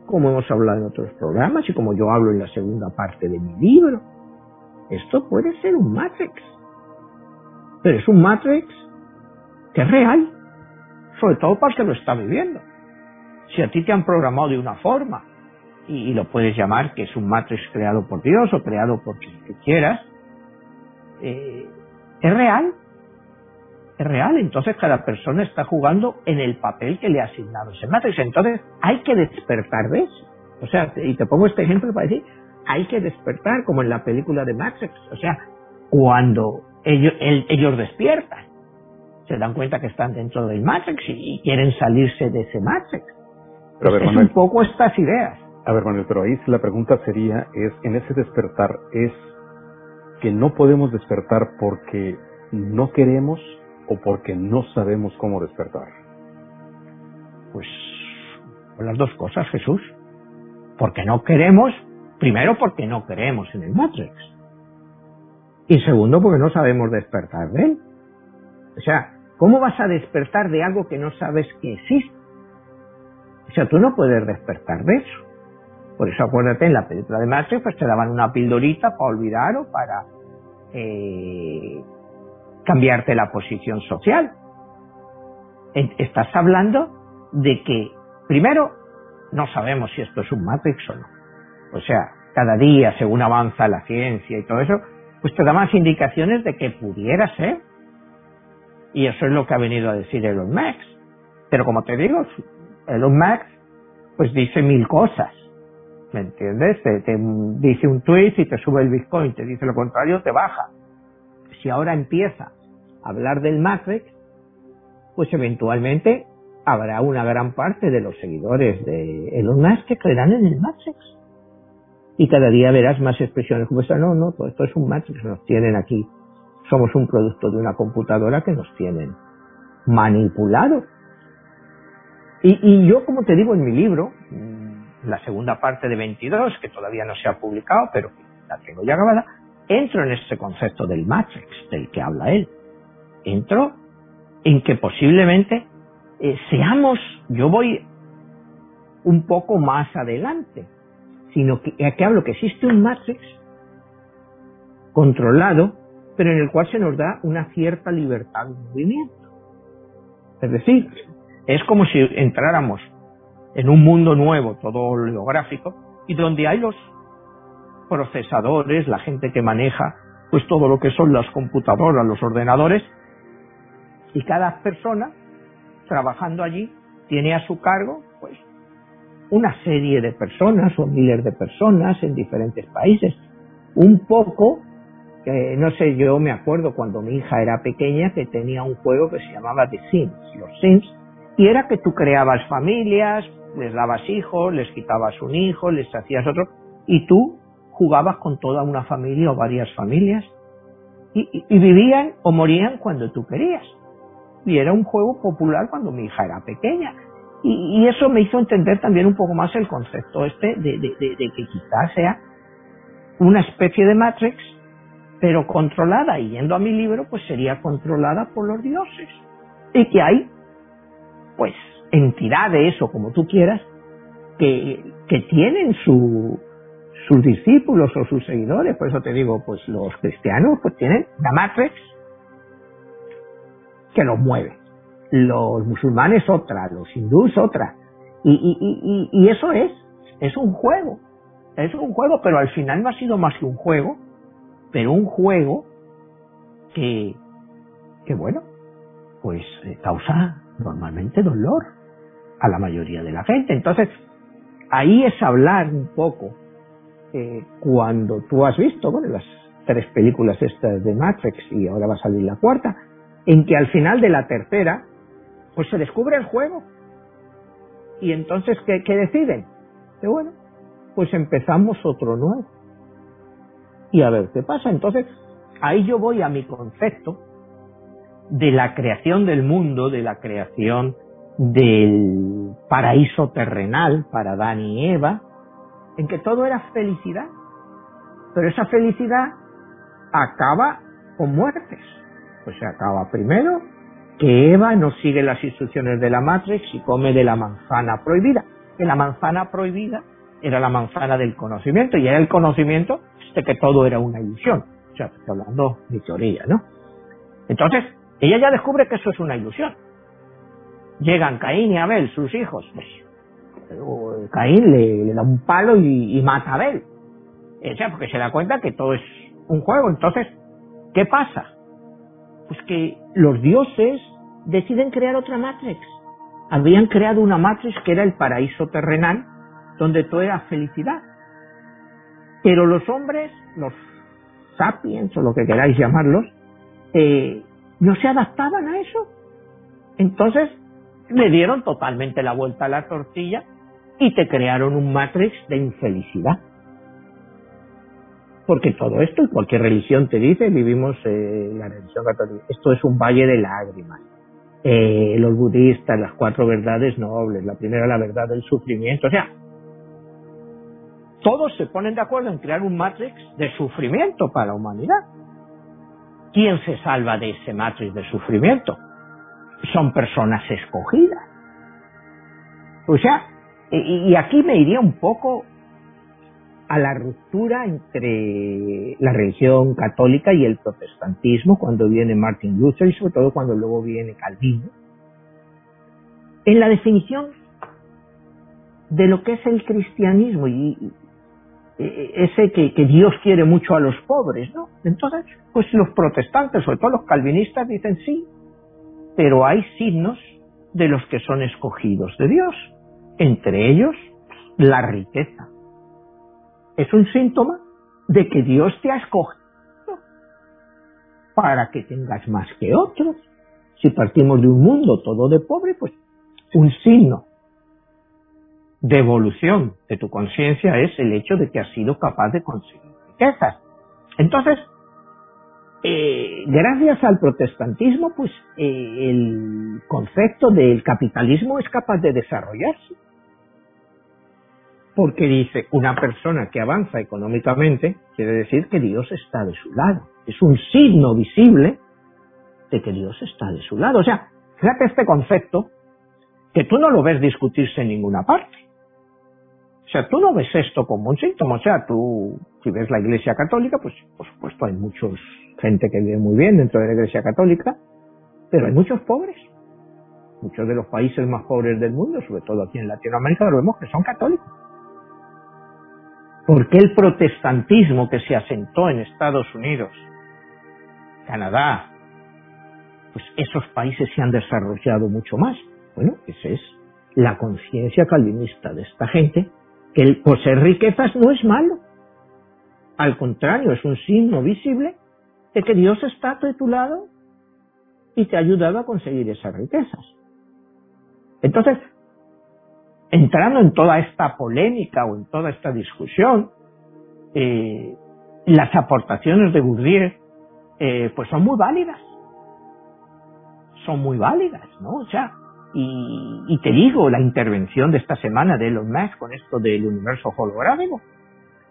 como hemos hablado en otros programas y como yo hablo en la segunda parte de mi libro. Esto puede ser un Matrix, pero es un Matrix que es real, sobre todo para el que lo está viviendo. Si a ti te han programado de una forma y, lo puedes llamar que es un matrix creado por Dios o creado por quien tú quieras, eh, es real. Es real. Entonces cada persona está jugando en el papel que le ha asignado ese matrix. Entonces hay que despertar de eso. O sea, y te pongo este ejemplo para decir, hay que despertar como en la película de Matrix. O sea, cuando ellos, ellos despiertan, se dan cuenta que están dentro del Matrix y quieren salirse de ese Matrix. Pero es un poco estas ideas. A ver, Manuel, pero ahí la pregunta sería, es, en ese despertar, ¿es que no podemos despertar porque no queremos o porque no sabemos cómo despertar? Pues las dos cosas, Jesús. Porque no queremos, primero porque no creemos en el Matrix. Y segundo porque no sabemos despertar de él. O sea, ¿cómo vas a despertar de algo que no sabes que existe? O sea, tú no puedes despertar de eso. Por eso acuérdate, en la película de Matrix pues te daban una pildorita para olvidar o para eh, cambiarte la posición social. Estás hablando de que, primero, no sabemos si esto es un Matrix o no. O sea, cada día, según avanza la ciencia y todo eso, pues te da más indicaciones de que pudiera ser. Y eso es lo que ha venido a decir Elon Musk. Pero como te digo, Elon Musk pues dice mil cosas. ¿Me entiendes? Te, dice un tweet y te sube el Bitcoin, te dice lo contrario, te baja. Si ahora empieza a hablar del Matrix, pues eventualmente habrá una gran parte de los seguidores de Elon Musk que creerán en el Matrix. Y cada día verás más expresiones como esta, no, no, todo esto es un Matrix, nos tienen aquí. Somos un producto de una computadora que nos tienen manipulados y, yo, como te digo en mi libro, la segunda parte de 22, que todavía no se ha publicado, pero la tengo ya grabada, entro en ese concepto del Matrix del que habla él. Entro en que posiblemente eh, seamos, yo voy un poco más adelante, sino que aquí hablo que existe un Matrix controlado, pero en el cual se nos da una cierta libertad de movimiento. Es decir, es como si entráramos en un mundo nuevo, todo holográfico, y donde hay los procesadores, la gente que maneja pues todo lo que son las computadoras, los ordenadores, y cada persona trabajando allí tiene a su cargo pues una serie de personas o miles de personas en diferentes países, un poco no sé, yo me acuerdo cuando mi hija era pequeña que tenía un juego que se llamaba The Sims, los Sims, y era que tú creabas familias, les dabas hijos, les quitabas un hijo, les hacías otro, y tú jugabas con toda una familia o varias familias, y, vivían o morían cuando tú querías. Y era un juego popular cuando mi hija era pequeña. Y, eso me hizo entender también un poco más el concepto este de, de que quizás sea una especie de Matrix, pero controlada, y yendo a mi libro, pues sería controlada por los dioses. Y que hay, pues, entidades o como tú quieras, que, que tienen su, sus discípulos o sus seguidores. Por eso te digo, pues los cristianos pues tienen la que los mueve. Los musulmanes otra, los hindúes otra. Y, y, y, y eso es, es un juego. Es un juego, pero al final no ha sido más que un juego, pero un juego que, que bueno, pues eh, causa normalmente dolor a la mayoría de la gente. Entonces, ahí es hablar un poco eh, cuando tú has visto, bueno, las tres películas estas de Matrix y ahora va a salir la cuarta, en que al final de la tercera, pues se descubre el juego. Y entonces, ¿qué, qué deciden? Que bueno, pues empezamos otro nuevo. Y a ver qué pasa. Entonces, ahí yo voy a mi concepto de la creación del mundo, de la creación del paraíso terrenal para Adán y Eva, en que todo era felicidad. Pero esa felicidad acaba con muertes. Pues se acaba primero que Eva no sigue las instrucciones de la Matrix y come de la manzana prohibida. Que la manzana prohibida era la manzana del conocimiento y era el conocimiento de que todo era una ilusión. O sea, estoy hablando de teoría, ¿no? Entonces, ella ya descubre que eso es una ilusión. Llegan Caín y Abel, sus hijos. Pues, Caín le, da un palo y, mata a Abel. O sea, porque se da cuenta que todo es un juego. Entonces, ¿qué pasa? Pues que los dioses deciden crear otra Matrix. Habían creado una Matrix que era el paraíso terrenal, donde todo era felicidad. Pero los hombres, los sapiens o lo que queráis llamarlos, eh, no se adaptaban a eso. Entonces le dieron totalmente la vuelta a la tortilla y te crearon un matrix de infelicidad. Porque todo esto, y cualquier religión te dice, vivimos eh, la religión católica, esto es un valle de lágrimas. Eh, los budistas, las cuatro verdades nobles, la primera la verdad del sufrimiento, o sea, todos se ponen de acuerdo en crear un matrix de sufrimiento para la humanidad. ¿Quién se salva de ese matrix de sufrimiento? Son personas escogidas. O sea, y aquí me iría un poco a la ruptura entre la religión católica y el protestantismo cuando viene Martin Luther y sobre todo cuando luego viene Calvino. En la definición de lo que es el cristianismo y, eh, ese que, que, Dios quiere mucho a los pobres, ¿no? Entonces, pues los protestantes, sobre todo los calvinistas, dicen sí, pero hay signos de los que son escogidos de Dios, entre ellos la riqueza. Es un síntoma de que Dios te ha escogido para que tengas más que otros. Si partimos de un mundo todo de pobre, pues un signo de evolución de tu conciencia es el hecho de que has sido capaz de conseguir riquezas. Entonces, eh, gracias al protestantismo, pues eh, el concepto del capitalismo es capaz de desarrollarse. Porque dice, una persona que avanza económicamente quiere decir que Dios está de su lado. Es un signo visible de que Dios está de su lado. O sea, fíjate este concepto que tú no lo ves discutirse en ninguna parte. O sea, tú no ves esto como un síntoma. O sea, tú, si ves la Iglesia Católica, pues por supuesto hay mucha gente que vive muy bien dentro de la Iglesia Católica, pero hay muchos pobres. Muchos de los países más pobres del mundo, sobre todo aquí en Latinoamérica, lo vemos que son católicos. ¿Por qué el protestantismo que se asentó en Estados Unidos, Canadá, pues esos países se han desarrollado mucho más? Bueno, esa es la conciencia calvinista de esta gente que el poseer riquezas no es malo. Al contrario, es un signo visible de que Dios está a tu lado y te ha ayudado a conseguir esas riquezas. Entonces, entrando en toda esta polémica o en toda esta discusión, eh, las aportaciones de Gurdjieff eh, pues son muy válidas. Son muy válidas, ¿no? O sea, y, te digo, la intervención de esta semana de Elon Musk con esto del universo holográfico,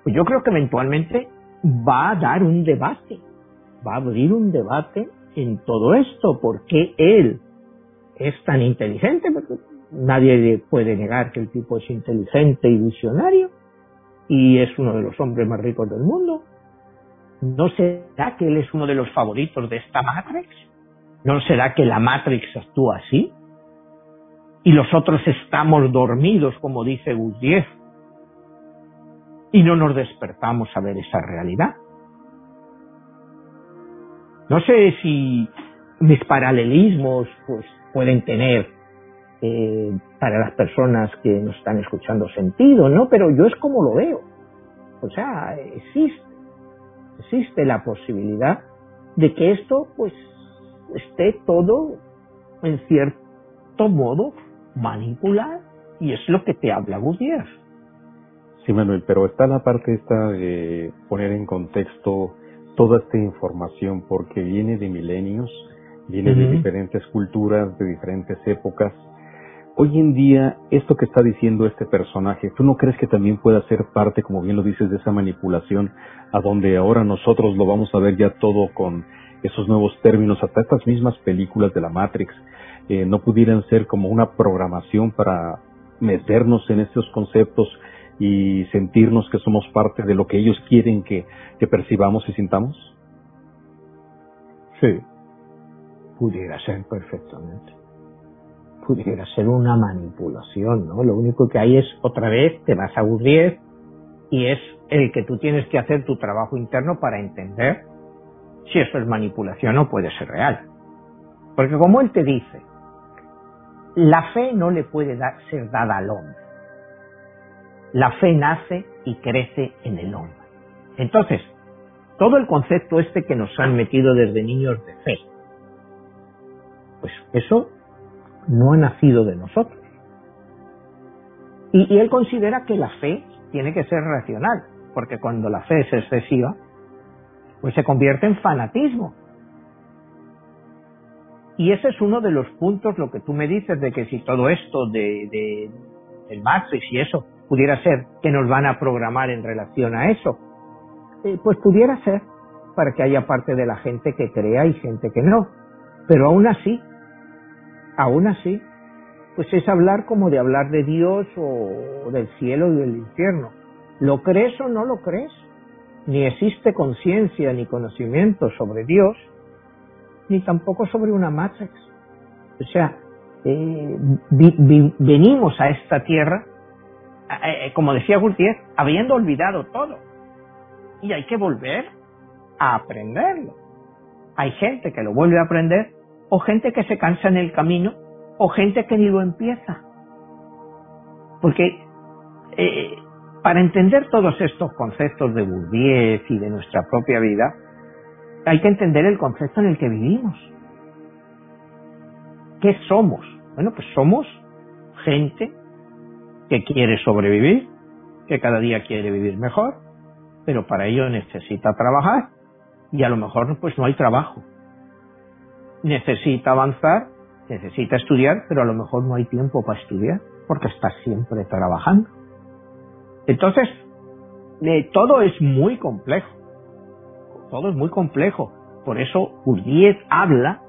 pues yo creo que eventualmente va a dar un debate, va a abrir un debate en todo esto, porque él es tan inteligente, porque nadie puede negar que el tipo es inteligente y visionario, y es uno de los hombres más ricos del mundo. ¿No será que él es uno de los favoritos de esta Matrix? ¿No será que la Matrix actúa así? y los otros estamos dormidos, como dice Gurdjieff, y no nos despertamos a ver esa realidad. No sé si mis paralelismos pues, pueden tener eh, para las personas que nos están escuchando sentido, ¿no? Pero yo es como lo veo. O sea, existe, existe la posibilidad de que esto pues esté todo en cierto modo manipular y es lo que te habla Gutiérrez. Sí, Manuel, pero está la parte esta de poner en contexto toda esta información porque viene de milenios, viene de diferentes culturas, de diferentes épocas. Hoy en día, esto que está diciendo este personaje, ¿tú no crees que también pueda ser parte, como bien lo dices, de esa manipulación a donde ahora nosotros lo vamos a ver ya todo con esos nuevos términos, hasta estas mismas películas de la Matrix, eh, no pudieran ser como una programación para meternos en estos conceptos y sentirnos que somos parte de lo que ellos quieren que, que percibamos y sintamos? Sí, pudiera ser perfectamente. Pudiera ser una manipulación, ¿no? Lo único que hay es, otra vez, te vas a aburrir y es el que tú tienes que hacer tu trabajo interno para entender si eso es manipulación o puede ser real. Porque como él te dice, la fe no le puede dar, ser dada al hombre. La fe nace y crece en el hombre. Entonces, todo el concepto este que nos han metido desde niños de fe, pues eso no ha nacido de nosotros. Y, él considera que la fe tiene que ser racional, porque cuando la fe es excesiva, pues se convierte en fanatismo. Y ese es uno de los puntos, lo que tú me dices, de que si todo esto de, de del Matrix y eso pudiera ser que nos van a programar en relación a eso, eh, pues pudiera ser para que haya parte de la gente que crea y gente que no. Pero aún así, aún así, pues es hablar como de hablar de Dios o del cielo y del infierno. ¿Lo crees o no lo crees? Ni existe conciencia ni conocimiento sobre Dios, ni tampoco sobre una matrix. O sea, eh, venimos a esta tierra, como decía Gutiérrez, habiendo olvidado todo. Y hay que volver a aprenderlo. Hay gente que lo vuelve a aprender, o gente que se cansa en el camino, o gente que ni lo empieza. Porque eh, para entender todos estos conceptos de Bourdieu y de nuestra propia vida, hay que entender el concepto en el que vivimos. ¿Qué somos? Bueno, pues somos gente que quiere sobrevivir, que cada día quiere vivir mejor, pero para ello necesita trabajar y a lo mejor pues no hay trabajo. Necesita avanzar, necesita estudiar, pero a lo mejor no hay tiempo para estudiar porque está siempre trabajando. Entonces, eh, todo es muy complejo todo es muy complejo. Por eso Gurdjieff habla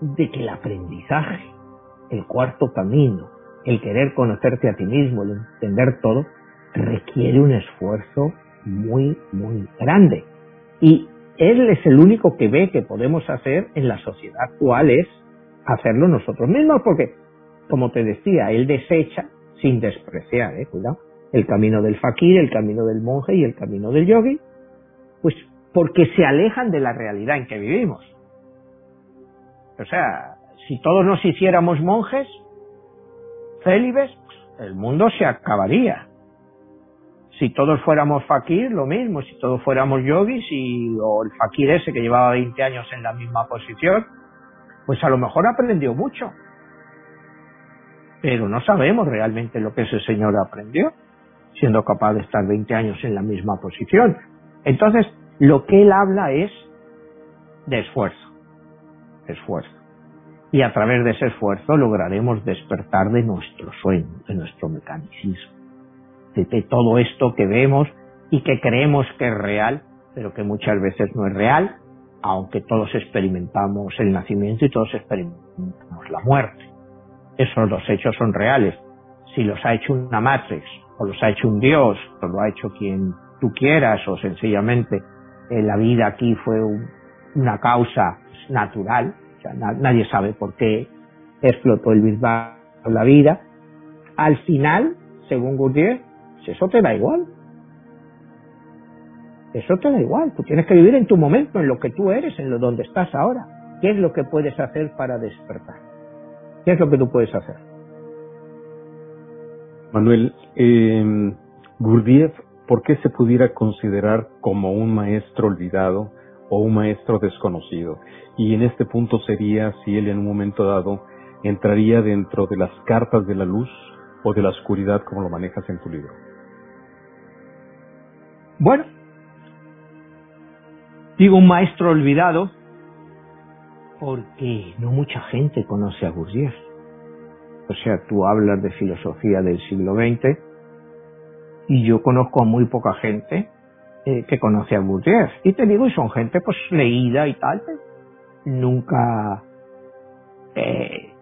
de que el aprendizaje, el cuarto camino, el querer conocerte a ti mismo, el entender todo, requiere un esfuerzo muy, muy grande. Y él es el único que ve que podemos hacer en la sociedad actual es hacerlo nosotros mismos, porque, como te decía, él desecha, sin despreciar, eh, cuidado, el camino del fakir, el camino del monje y el camino del yogi, pues porque se alejan de la realidad en que vivimos. O sea, si todos nos hiciéramos monjes, célibes, el mundo se acabaría. si todos fuéramos fakir, lo mismo, si todos fuéramos yogis y o el fakir ese que llevaba 20 años en la misma posición, pues a lo mejor aprendió mucho. Pero no sabemos realmente lo que ese señor aprendió, siendo capaz de estar 20 años en la misma posición. Entonces, lo que él habla es de esfuerzo, esfuerzo. Y a través de ese esfuerzo lograremos despertar de nuestro sueño, de nuestro mecanicismo de, todo esto que vemos y que creemos que es real, pero que muchas veces no es real, aunque todos experimentamos el nacimiento y todos experimentamos la muerte. Esos dos hechos son reales. Si los ha hecho una Matrix, o los ha hecho un Dios, o lo ha hecho quien tú quieras, o sencillamente eh, la vida aquí fue una causa natural, nadie sabe por qué explotó el Big la vida, al final, según Gurdjieff, eso te da igual. Eso te da igual. Tú tienes que vivir en tu momento, en lo que tú eres, en lo donde estás ahora. ¿Qué es lo que puedes hacer para despertar? ¿Qué es lo que tú puedes hacer? Manuel, eh, Gurdjieff, ¿por qué se pudiera considerar como un maestro olvidado o un maestro desconocido? Y en este punto sería si él en un momento dado entraría dentro de las cartas de la luz o de la oscuridad como lo manejas en tu libro. Bueno, digo un maestro olvidado porque no mucha gente conoce a Gurdjieff. O sea, tú hablas de filosofía del siglo XX y yo conozco a muy poca gente eh, que conoce a Gurdjieff. Y te digo, y son gente pues leída y tal, nunca eh,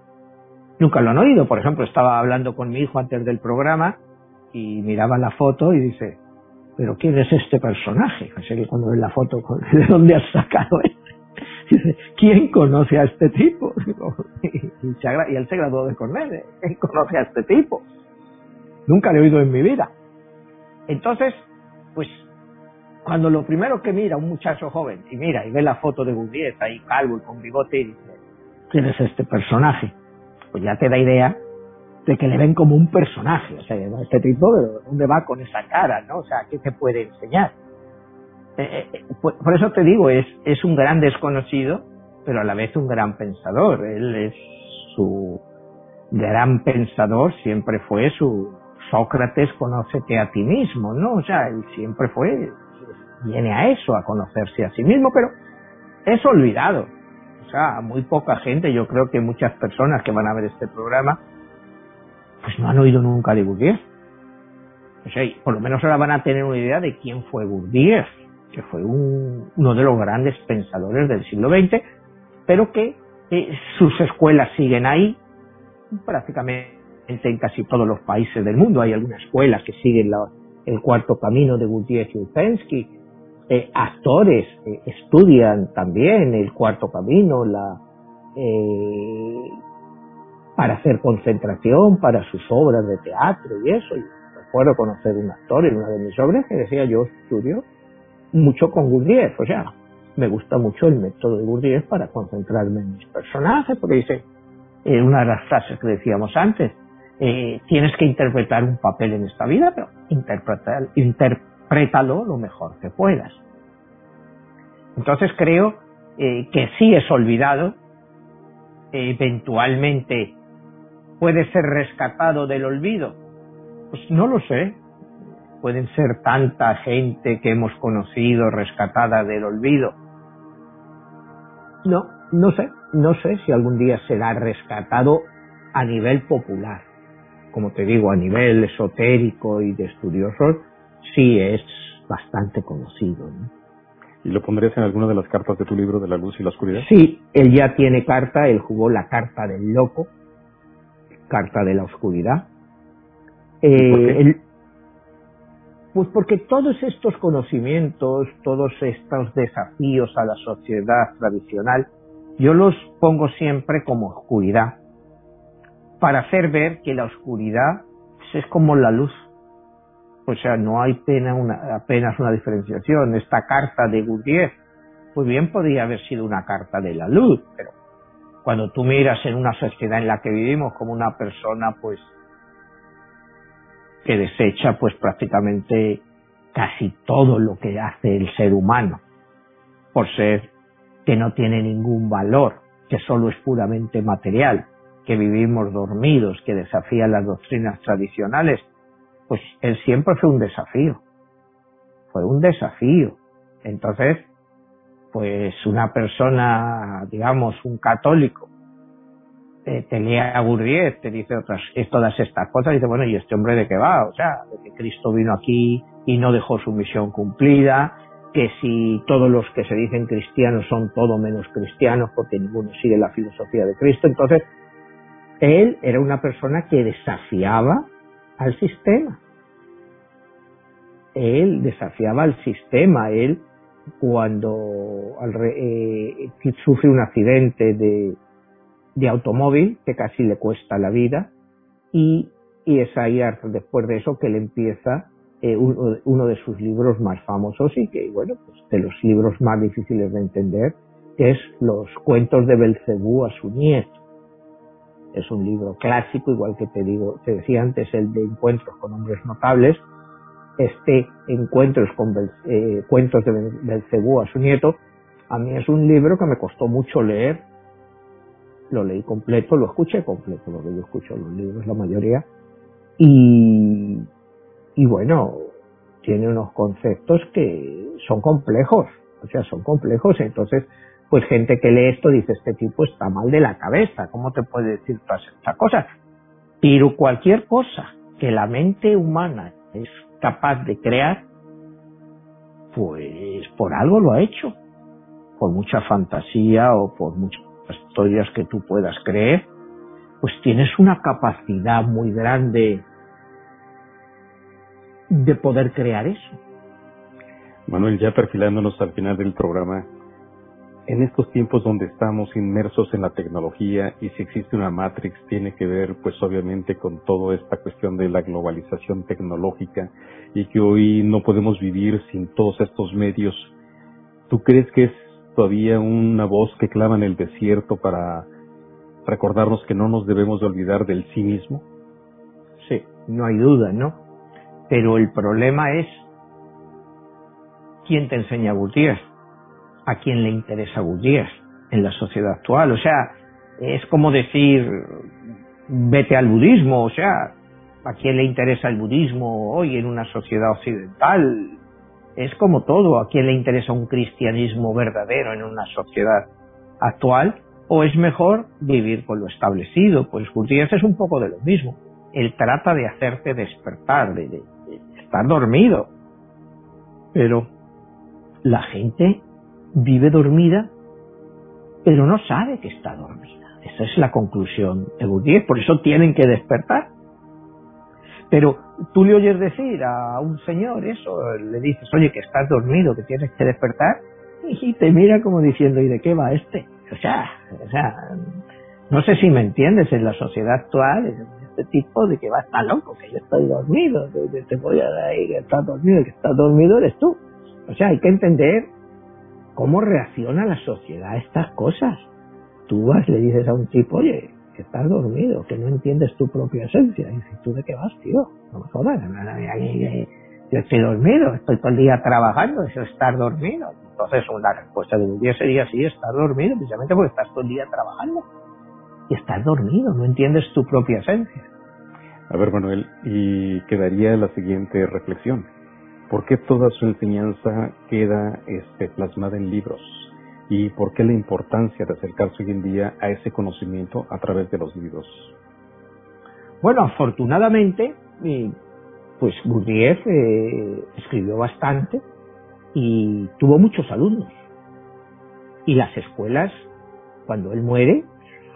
nunca lo han oído. Por ejemplo, estaba hablando con mi hijo antes del programa y miraba la foto y dice, pero ¿quién es este personaje? Así que cuando ve la foto, (laughs) ¿de dónde has sacado este? (laughs) Dice, ¿quién conoce a este tipo? (laughs) Y, él se graduó de Cornell, ¿eh? ¿quién conoce a este tipo? Nunca le he oído en mi vida. Entonces, pues, cuando lo primero que mira un muchacho joven, y mira, y ve la foto de Gurdjieff ahí calvo y con bigote, y dice, ¿quién es este personaje? Pues ya te da idea de que le ven como un personaje, o sea, este tipo, ¿de dónde va con esa cara, no? O sea, ¿qué te puede enseñar? Eh, eh, eh, por, eso te digo, es, es un gran desconocido, pero a la vez un gran pensador. Él es su gran pensador, siempre fue su Sócrates, conócete a ti mismo, ¿no? O sea, él siempre fue, viene a eso, a conocerse a sí mismo, pero es olvidado. O sea, muy poca gente, yo creo que muchas personas que van a ver este programa, pues no han oído nunca de Gurdjieff. O sea, por lo menos ahora van a tener una idea de quién fue Gurdjieff, que fue uno de los grandes pensadores del siglo XX, pero que sus escuelas siguen ahí, prácticamente en casi todos los países del mundo. Hay algunas escuelas que siguen el cuarto camino de Gurdjieff y Upensky. Eh, actores eh, estudian también el cuarto camino, la, eh, para hacer concentración para sus obras de teatro y eso. Y recuerdo conocer un actor en una de mis obras que decía yo estudio mucho con Gurdjieff, o sea, me gusta mucho el método de Gurdjieff para concentrarme en mis personajes, porque dice, una de las frases que decíamos antes, tienes que interpretar un papel en esta vida, pero interpretar, interprétalo lo mejor que puedas. Entonces creo eh, que sí es olvidado, eventualmente puede ser rescatado del olvido? Pues no lo sé. Pueden ser tanta gente que hemos conocido rescatada del olvido. No, no sé, no sé si algún día será rescatado a nivel popular. Como te digo, a nivel esotérico y de estudiosos, sí es bastante conocido. ¿Y lo pondrías en alguna de las cartas de tu libro de la luz y la oscuridad? Sí, él ya tiene carta, él jugó la carta del loco, carta de la oscuridad. Eh, pues porque todos estos conocimientos, todos estos desafíos a la sociedad tradicional, yo los pongo siempre como oscuridad, para hacer ver que la oscuridad es como la luz. O sea, no hay pena una, apenas una diferenciación. Esta carta de Gurdjieff, pues bien podría haber sido una carta de la luz, pero cuando tú miras en una sociedad en la que vivimos como una persona pues que desecha pues prácticamente casi todo lo que hace el ser humano, por ser que no tiene ningún valor, que solo es puramente material, que vivimos dormidos, que desafía las doctrinas tradicionales, pues él siempre fue un desafío. Fue un desafío. Entonces, pues una persona, digamos, un católico, eh, te te dice otras, todas estas cosas, dice, bueno, ¿y este hombre de qué va? O sea, de que Cristo vino aquí y no dejó su misión cumplida, que si todos los que se dicen cristianos son todo menos cristianos porque ninguno sigue la filosofía de Cristo, entonces él era una persona que desafiaba al sistema. Él desafiaba al sistema, él cuando eh, sufre un accidente de, automóvil que casi le cuesta la vida y, es ahí después de eso que le empieza eh, uno, de sus libros más famosos y que, bueno, pues de los libros más difíciles de entender, que es Los cuentos de Belcebú a su nieto. Es un libro clásico, igual que te digo, te decía antes, el de Encuentros con hombres notables, este Encuentros con eh, cuentos de Belcebú a su nieto, a mí es un libro que me costó mucho leer. Lo leí completo, lo escuché completo, lo que yo escucho los libros, la mayoría. Y, y bueno, tiene unos conceptos que son complejos, o sea, son complejos, entonces, pues gente que lee esto dice, este tipo está mal de la cabeza, ¿cómo te puede decir todas estas cosas? Pero cualquier cosa que la mente humana es capaz de crear, pues por algo lo ha hecho, por mucha fantasía o por muchas historias que tú puedas creer, pues tienes una capacidad muy grande de poder crear eso. Manuel, ya perfilándonos al final del programa, en estos tiempos donde estamos inmersos en la tecnología y si existe una Matrix tiene que ver pues obviamente con toda esta cuestión de la globalización tecnológica y que hoy no podemos vivir sin todos estos medios. ¿Tú crees que es todavía una voz que clama en el desierto para recordarnos que no nos debemos de olvidar del sí mismo? Sí, no hay duda, ¿no? Pero el problema es quién te enseña Gurdjieff, a quién le interesa Gurdjieff en la sociedad actual. O sea, es como decir, vete al budismo, o sea, a quién le interesa el budismo hoy en una sociedad occidental. Es como todo, a quién le interesa un cristianismo verdadero en una sociedad actual, o es mejor vivir con lo establecido. Pues Gurdjieff es un poco de lo mismo. Él trata de hacerte despertar, de, estar dormido. Pero la gente vive dormida, pero no sabe que está dormida. Esa es la conclusión de Gurdjieff, por eso tienen que despertar. Pero tú le oyes decir a un señor eso, le dices, oye, que estás dormido, que tienes que despertar, y te mira como diciendo, ¿y de qué va este? O sea, o sea, no sé si me entiendes, en la sociedad actual, este tipo de que va a estar loco, que yo estoy dormido, que te voy a dar que estás dormido, que está dormido eres tú. O sea, hay que entender cómo reacciona la sociedad a estas cosas. Tú vas, le dices a un tipo, oye, que estás dormido, que no entiendes tu propia esencia. Y dices, ¿tú de qué vas, tío? No me jodas, yo estoy dormido, estoy todo el día trabajando, eso es estar dormido. Entonces, la respuesta de un día sería, sí, estar dormido, precisamente porque estás todo el día trabajando y estás dormido, no entiendes tu propia esencia. A ver, Manuel, y quedaría la siguiente reflexión. ¿Por qué toda su enseñanza queda este, plasmada en libros? ¿Y por qué la importancia de acercarse hoy en día a ese conocimiento a través de los libros? Bueno, afortunadamente, pues Gurdjieff eh, escribió bastante y tuvo muchos alumnos. Y las escuelas, cuando él muere,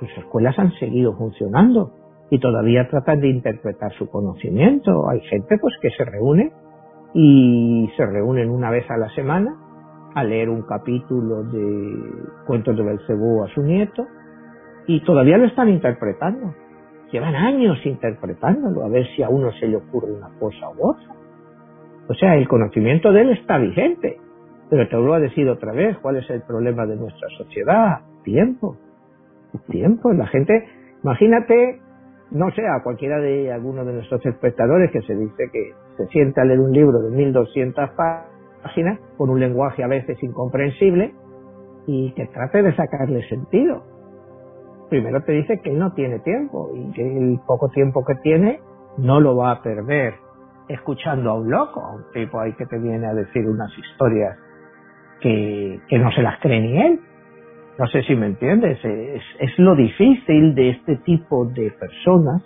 sus escuelas han seguido funcionando y todavía tratan de interpretar su conocimiento. Hay gente pues que se reúne y se reúnen una vez a la semana a leer un capítulo de Cuentos de Belcebú a su nieto y todavía lo están interpretando. Llevan años interpretándolo a ver si a uno se le ocurre una cosa u otra. O sea, el conocimiento de él está vigente. Pero te vuelvo a decir otra vez, ¿cuál es el problema de nuestra sociedad? Tiempo tiempo. La gente, imagínate no sé, a cualquiera de algunos de nuestros espectadores que se dice que se sienta a leer un libro de 1200 páginas con un lenguaje a veces incomprensible y que trate de sacarle sentido. Primero te dice que él no tiene tiempo y que el poco tiempo que tiene no lo va a perder escuchando a un loco, a un tipo ahí que te viene a decir unas historias que, que no se las cree ni él. No sé si me entiendes, es, es lo difícil de este tipo de personas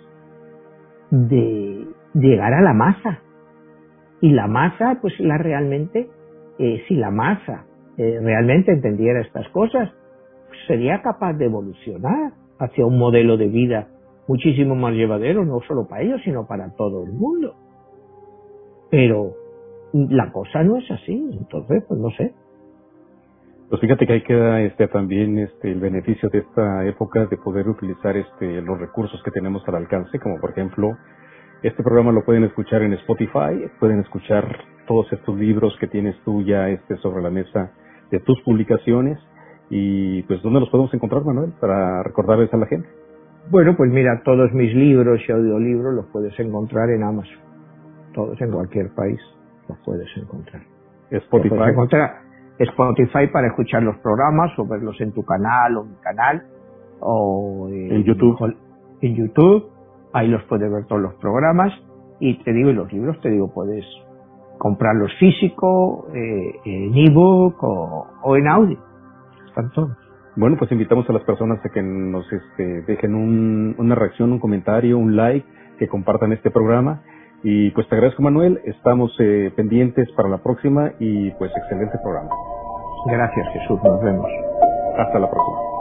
de llegar a la masa. Y la masa, pues la realmente, eh, si la masa eh, realmente entendiera estas cosas, sería capaz de evolucionar hacia un modelo de vida muchísimo más llevadero, no solo para ellos, sino para todo el mundo. Pero la cosa no es así, entonces, pues no sé, pues fíjate que hay que este, también este, el beneficio de esta época de poder utilizar este, los recursos que tenemos al alcance, como por ejemplo, este programa lo pueden escuchar en Spotify, pueden escuchar todos estos libros que tienes tú ya este, sobre la mesa de tus publicaciones y pues ¿dónde los podemos encontrar, Manuel, para recordarles a la gente? Bueno, pues mira, todos mis libros y audiolibros los puedes encontrar en Amazon. Todos en cualquier país los puedes encontrar. Spotify. Spotify para escuchar los programas o verlos en tu canal o mi canal o en, YouTube. En YouTube, ahí los puedes ver todos los programas y te digo, y los libros, te digo, puedes comprarlos físico, eh, en ebook o, o en audio. Están todos. Bueno, pues invitamos a las personas a que nos este, dejen un, una reacción, un comentario, un like, que compartan este programa y pues te agradezco Manuel, estamos eh, pendientes para la próxima y pues excelente programa. Gracias Jesús, nos vemos. Hasta la próxima.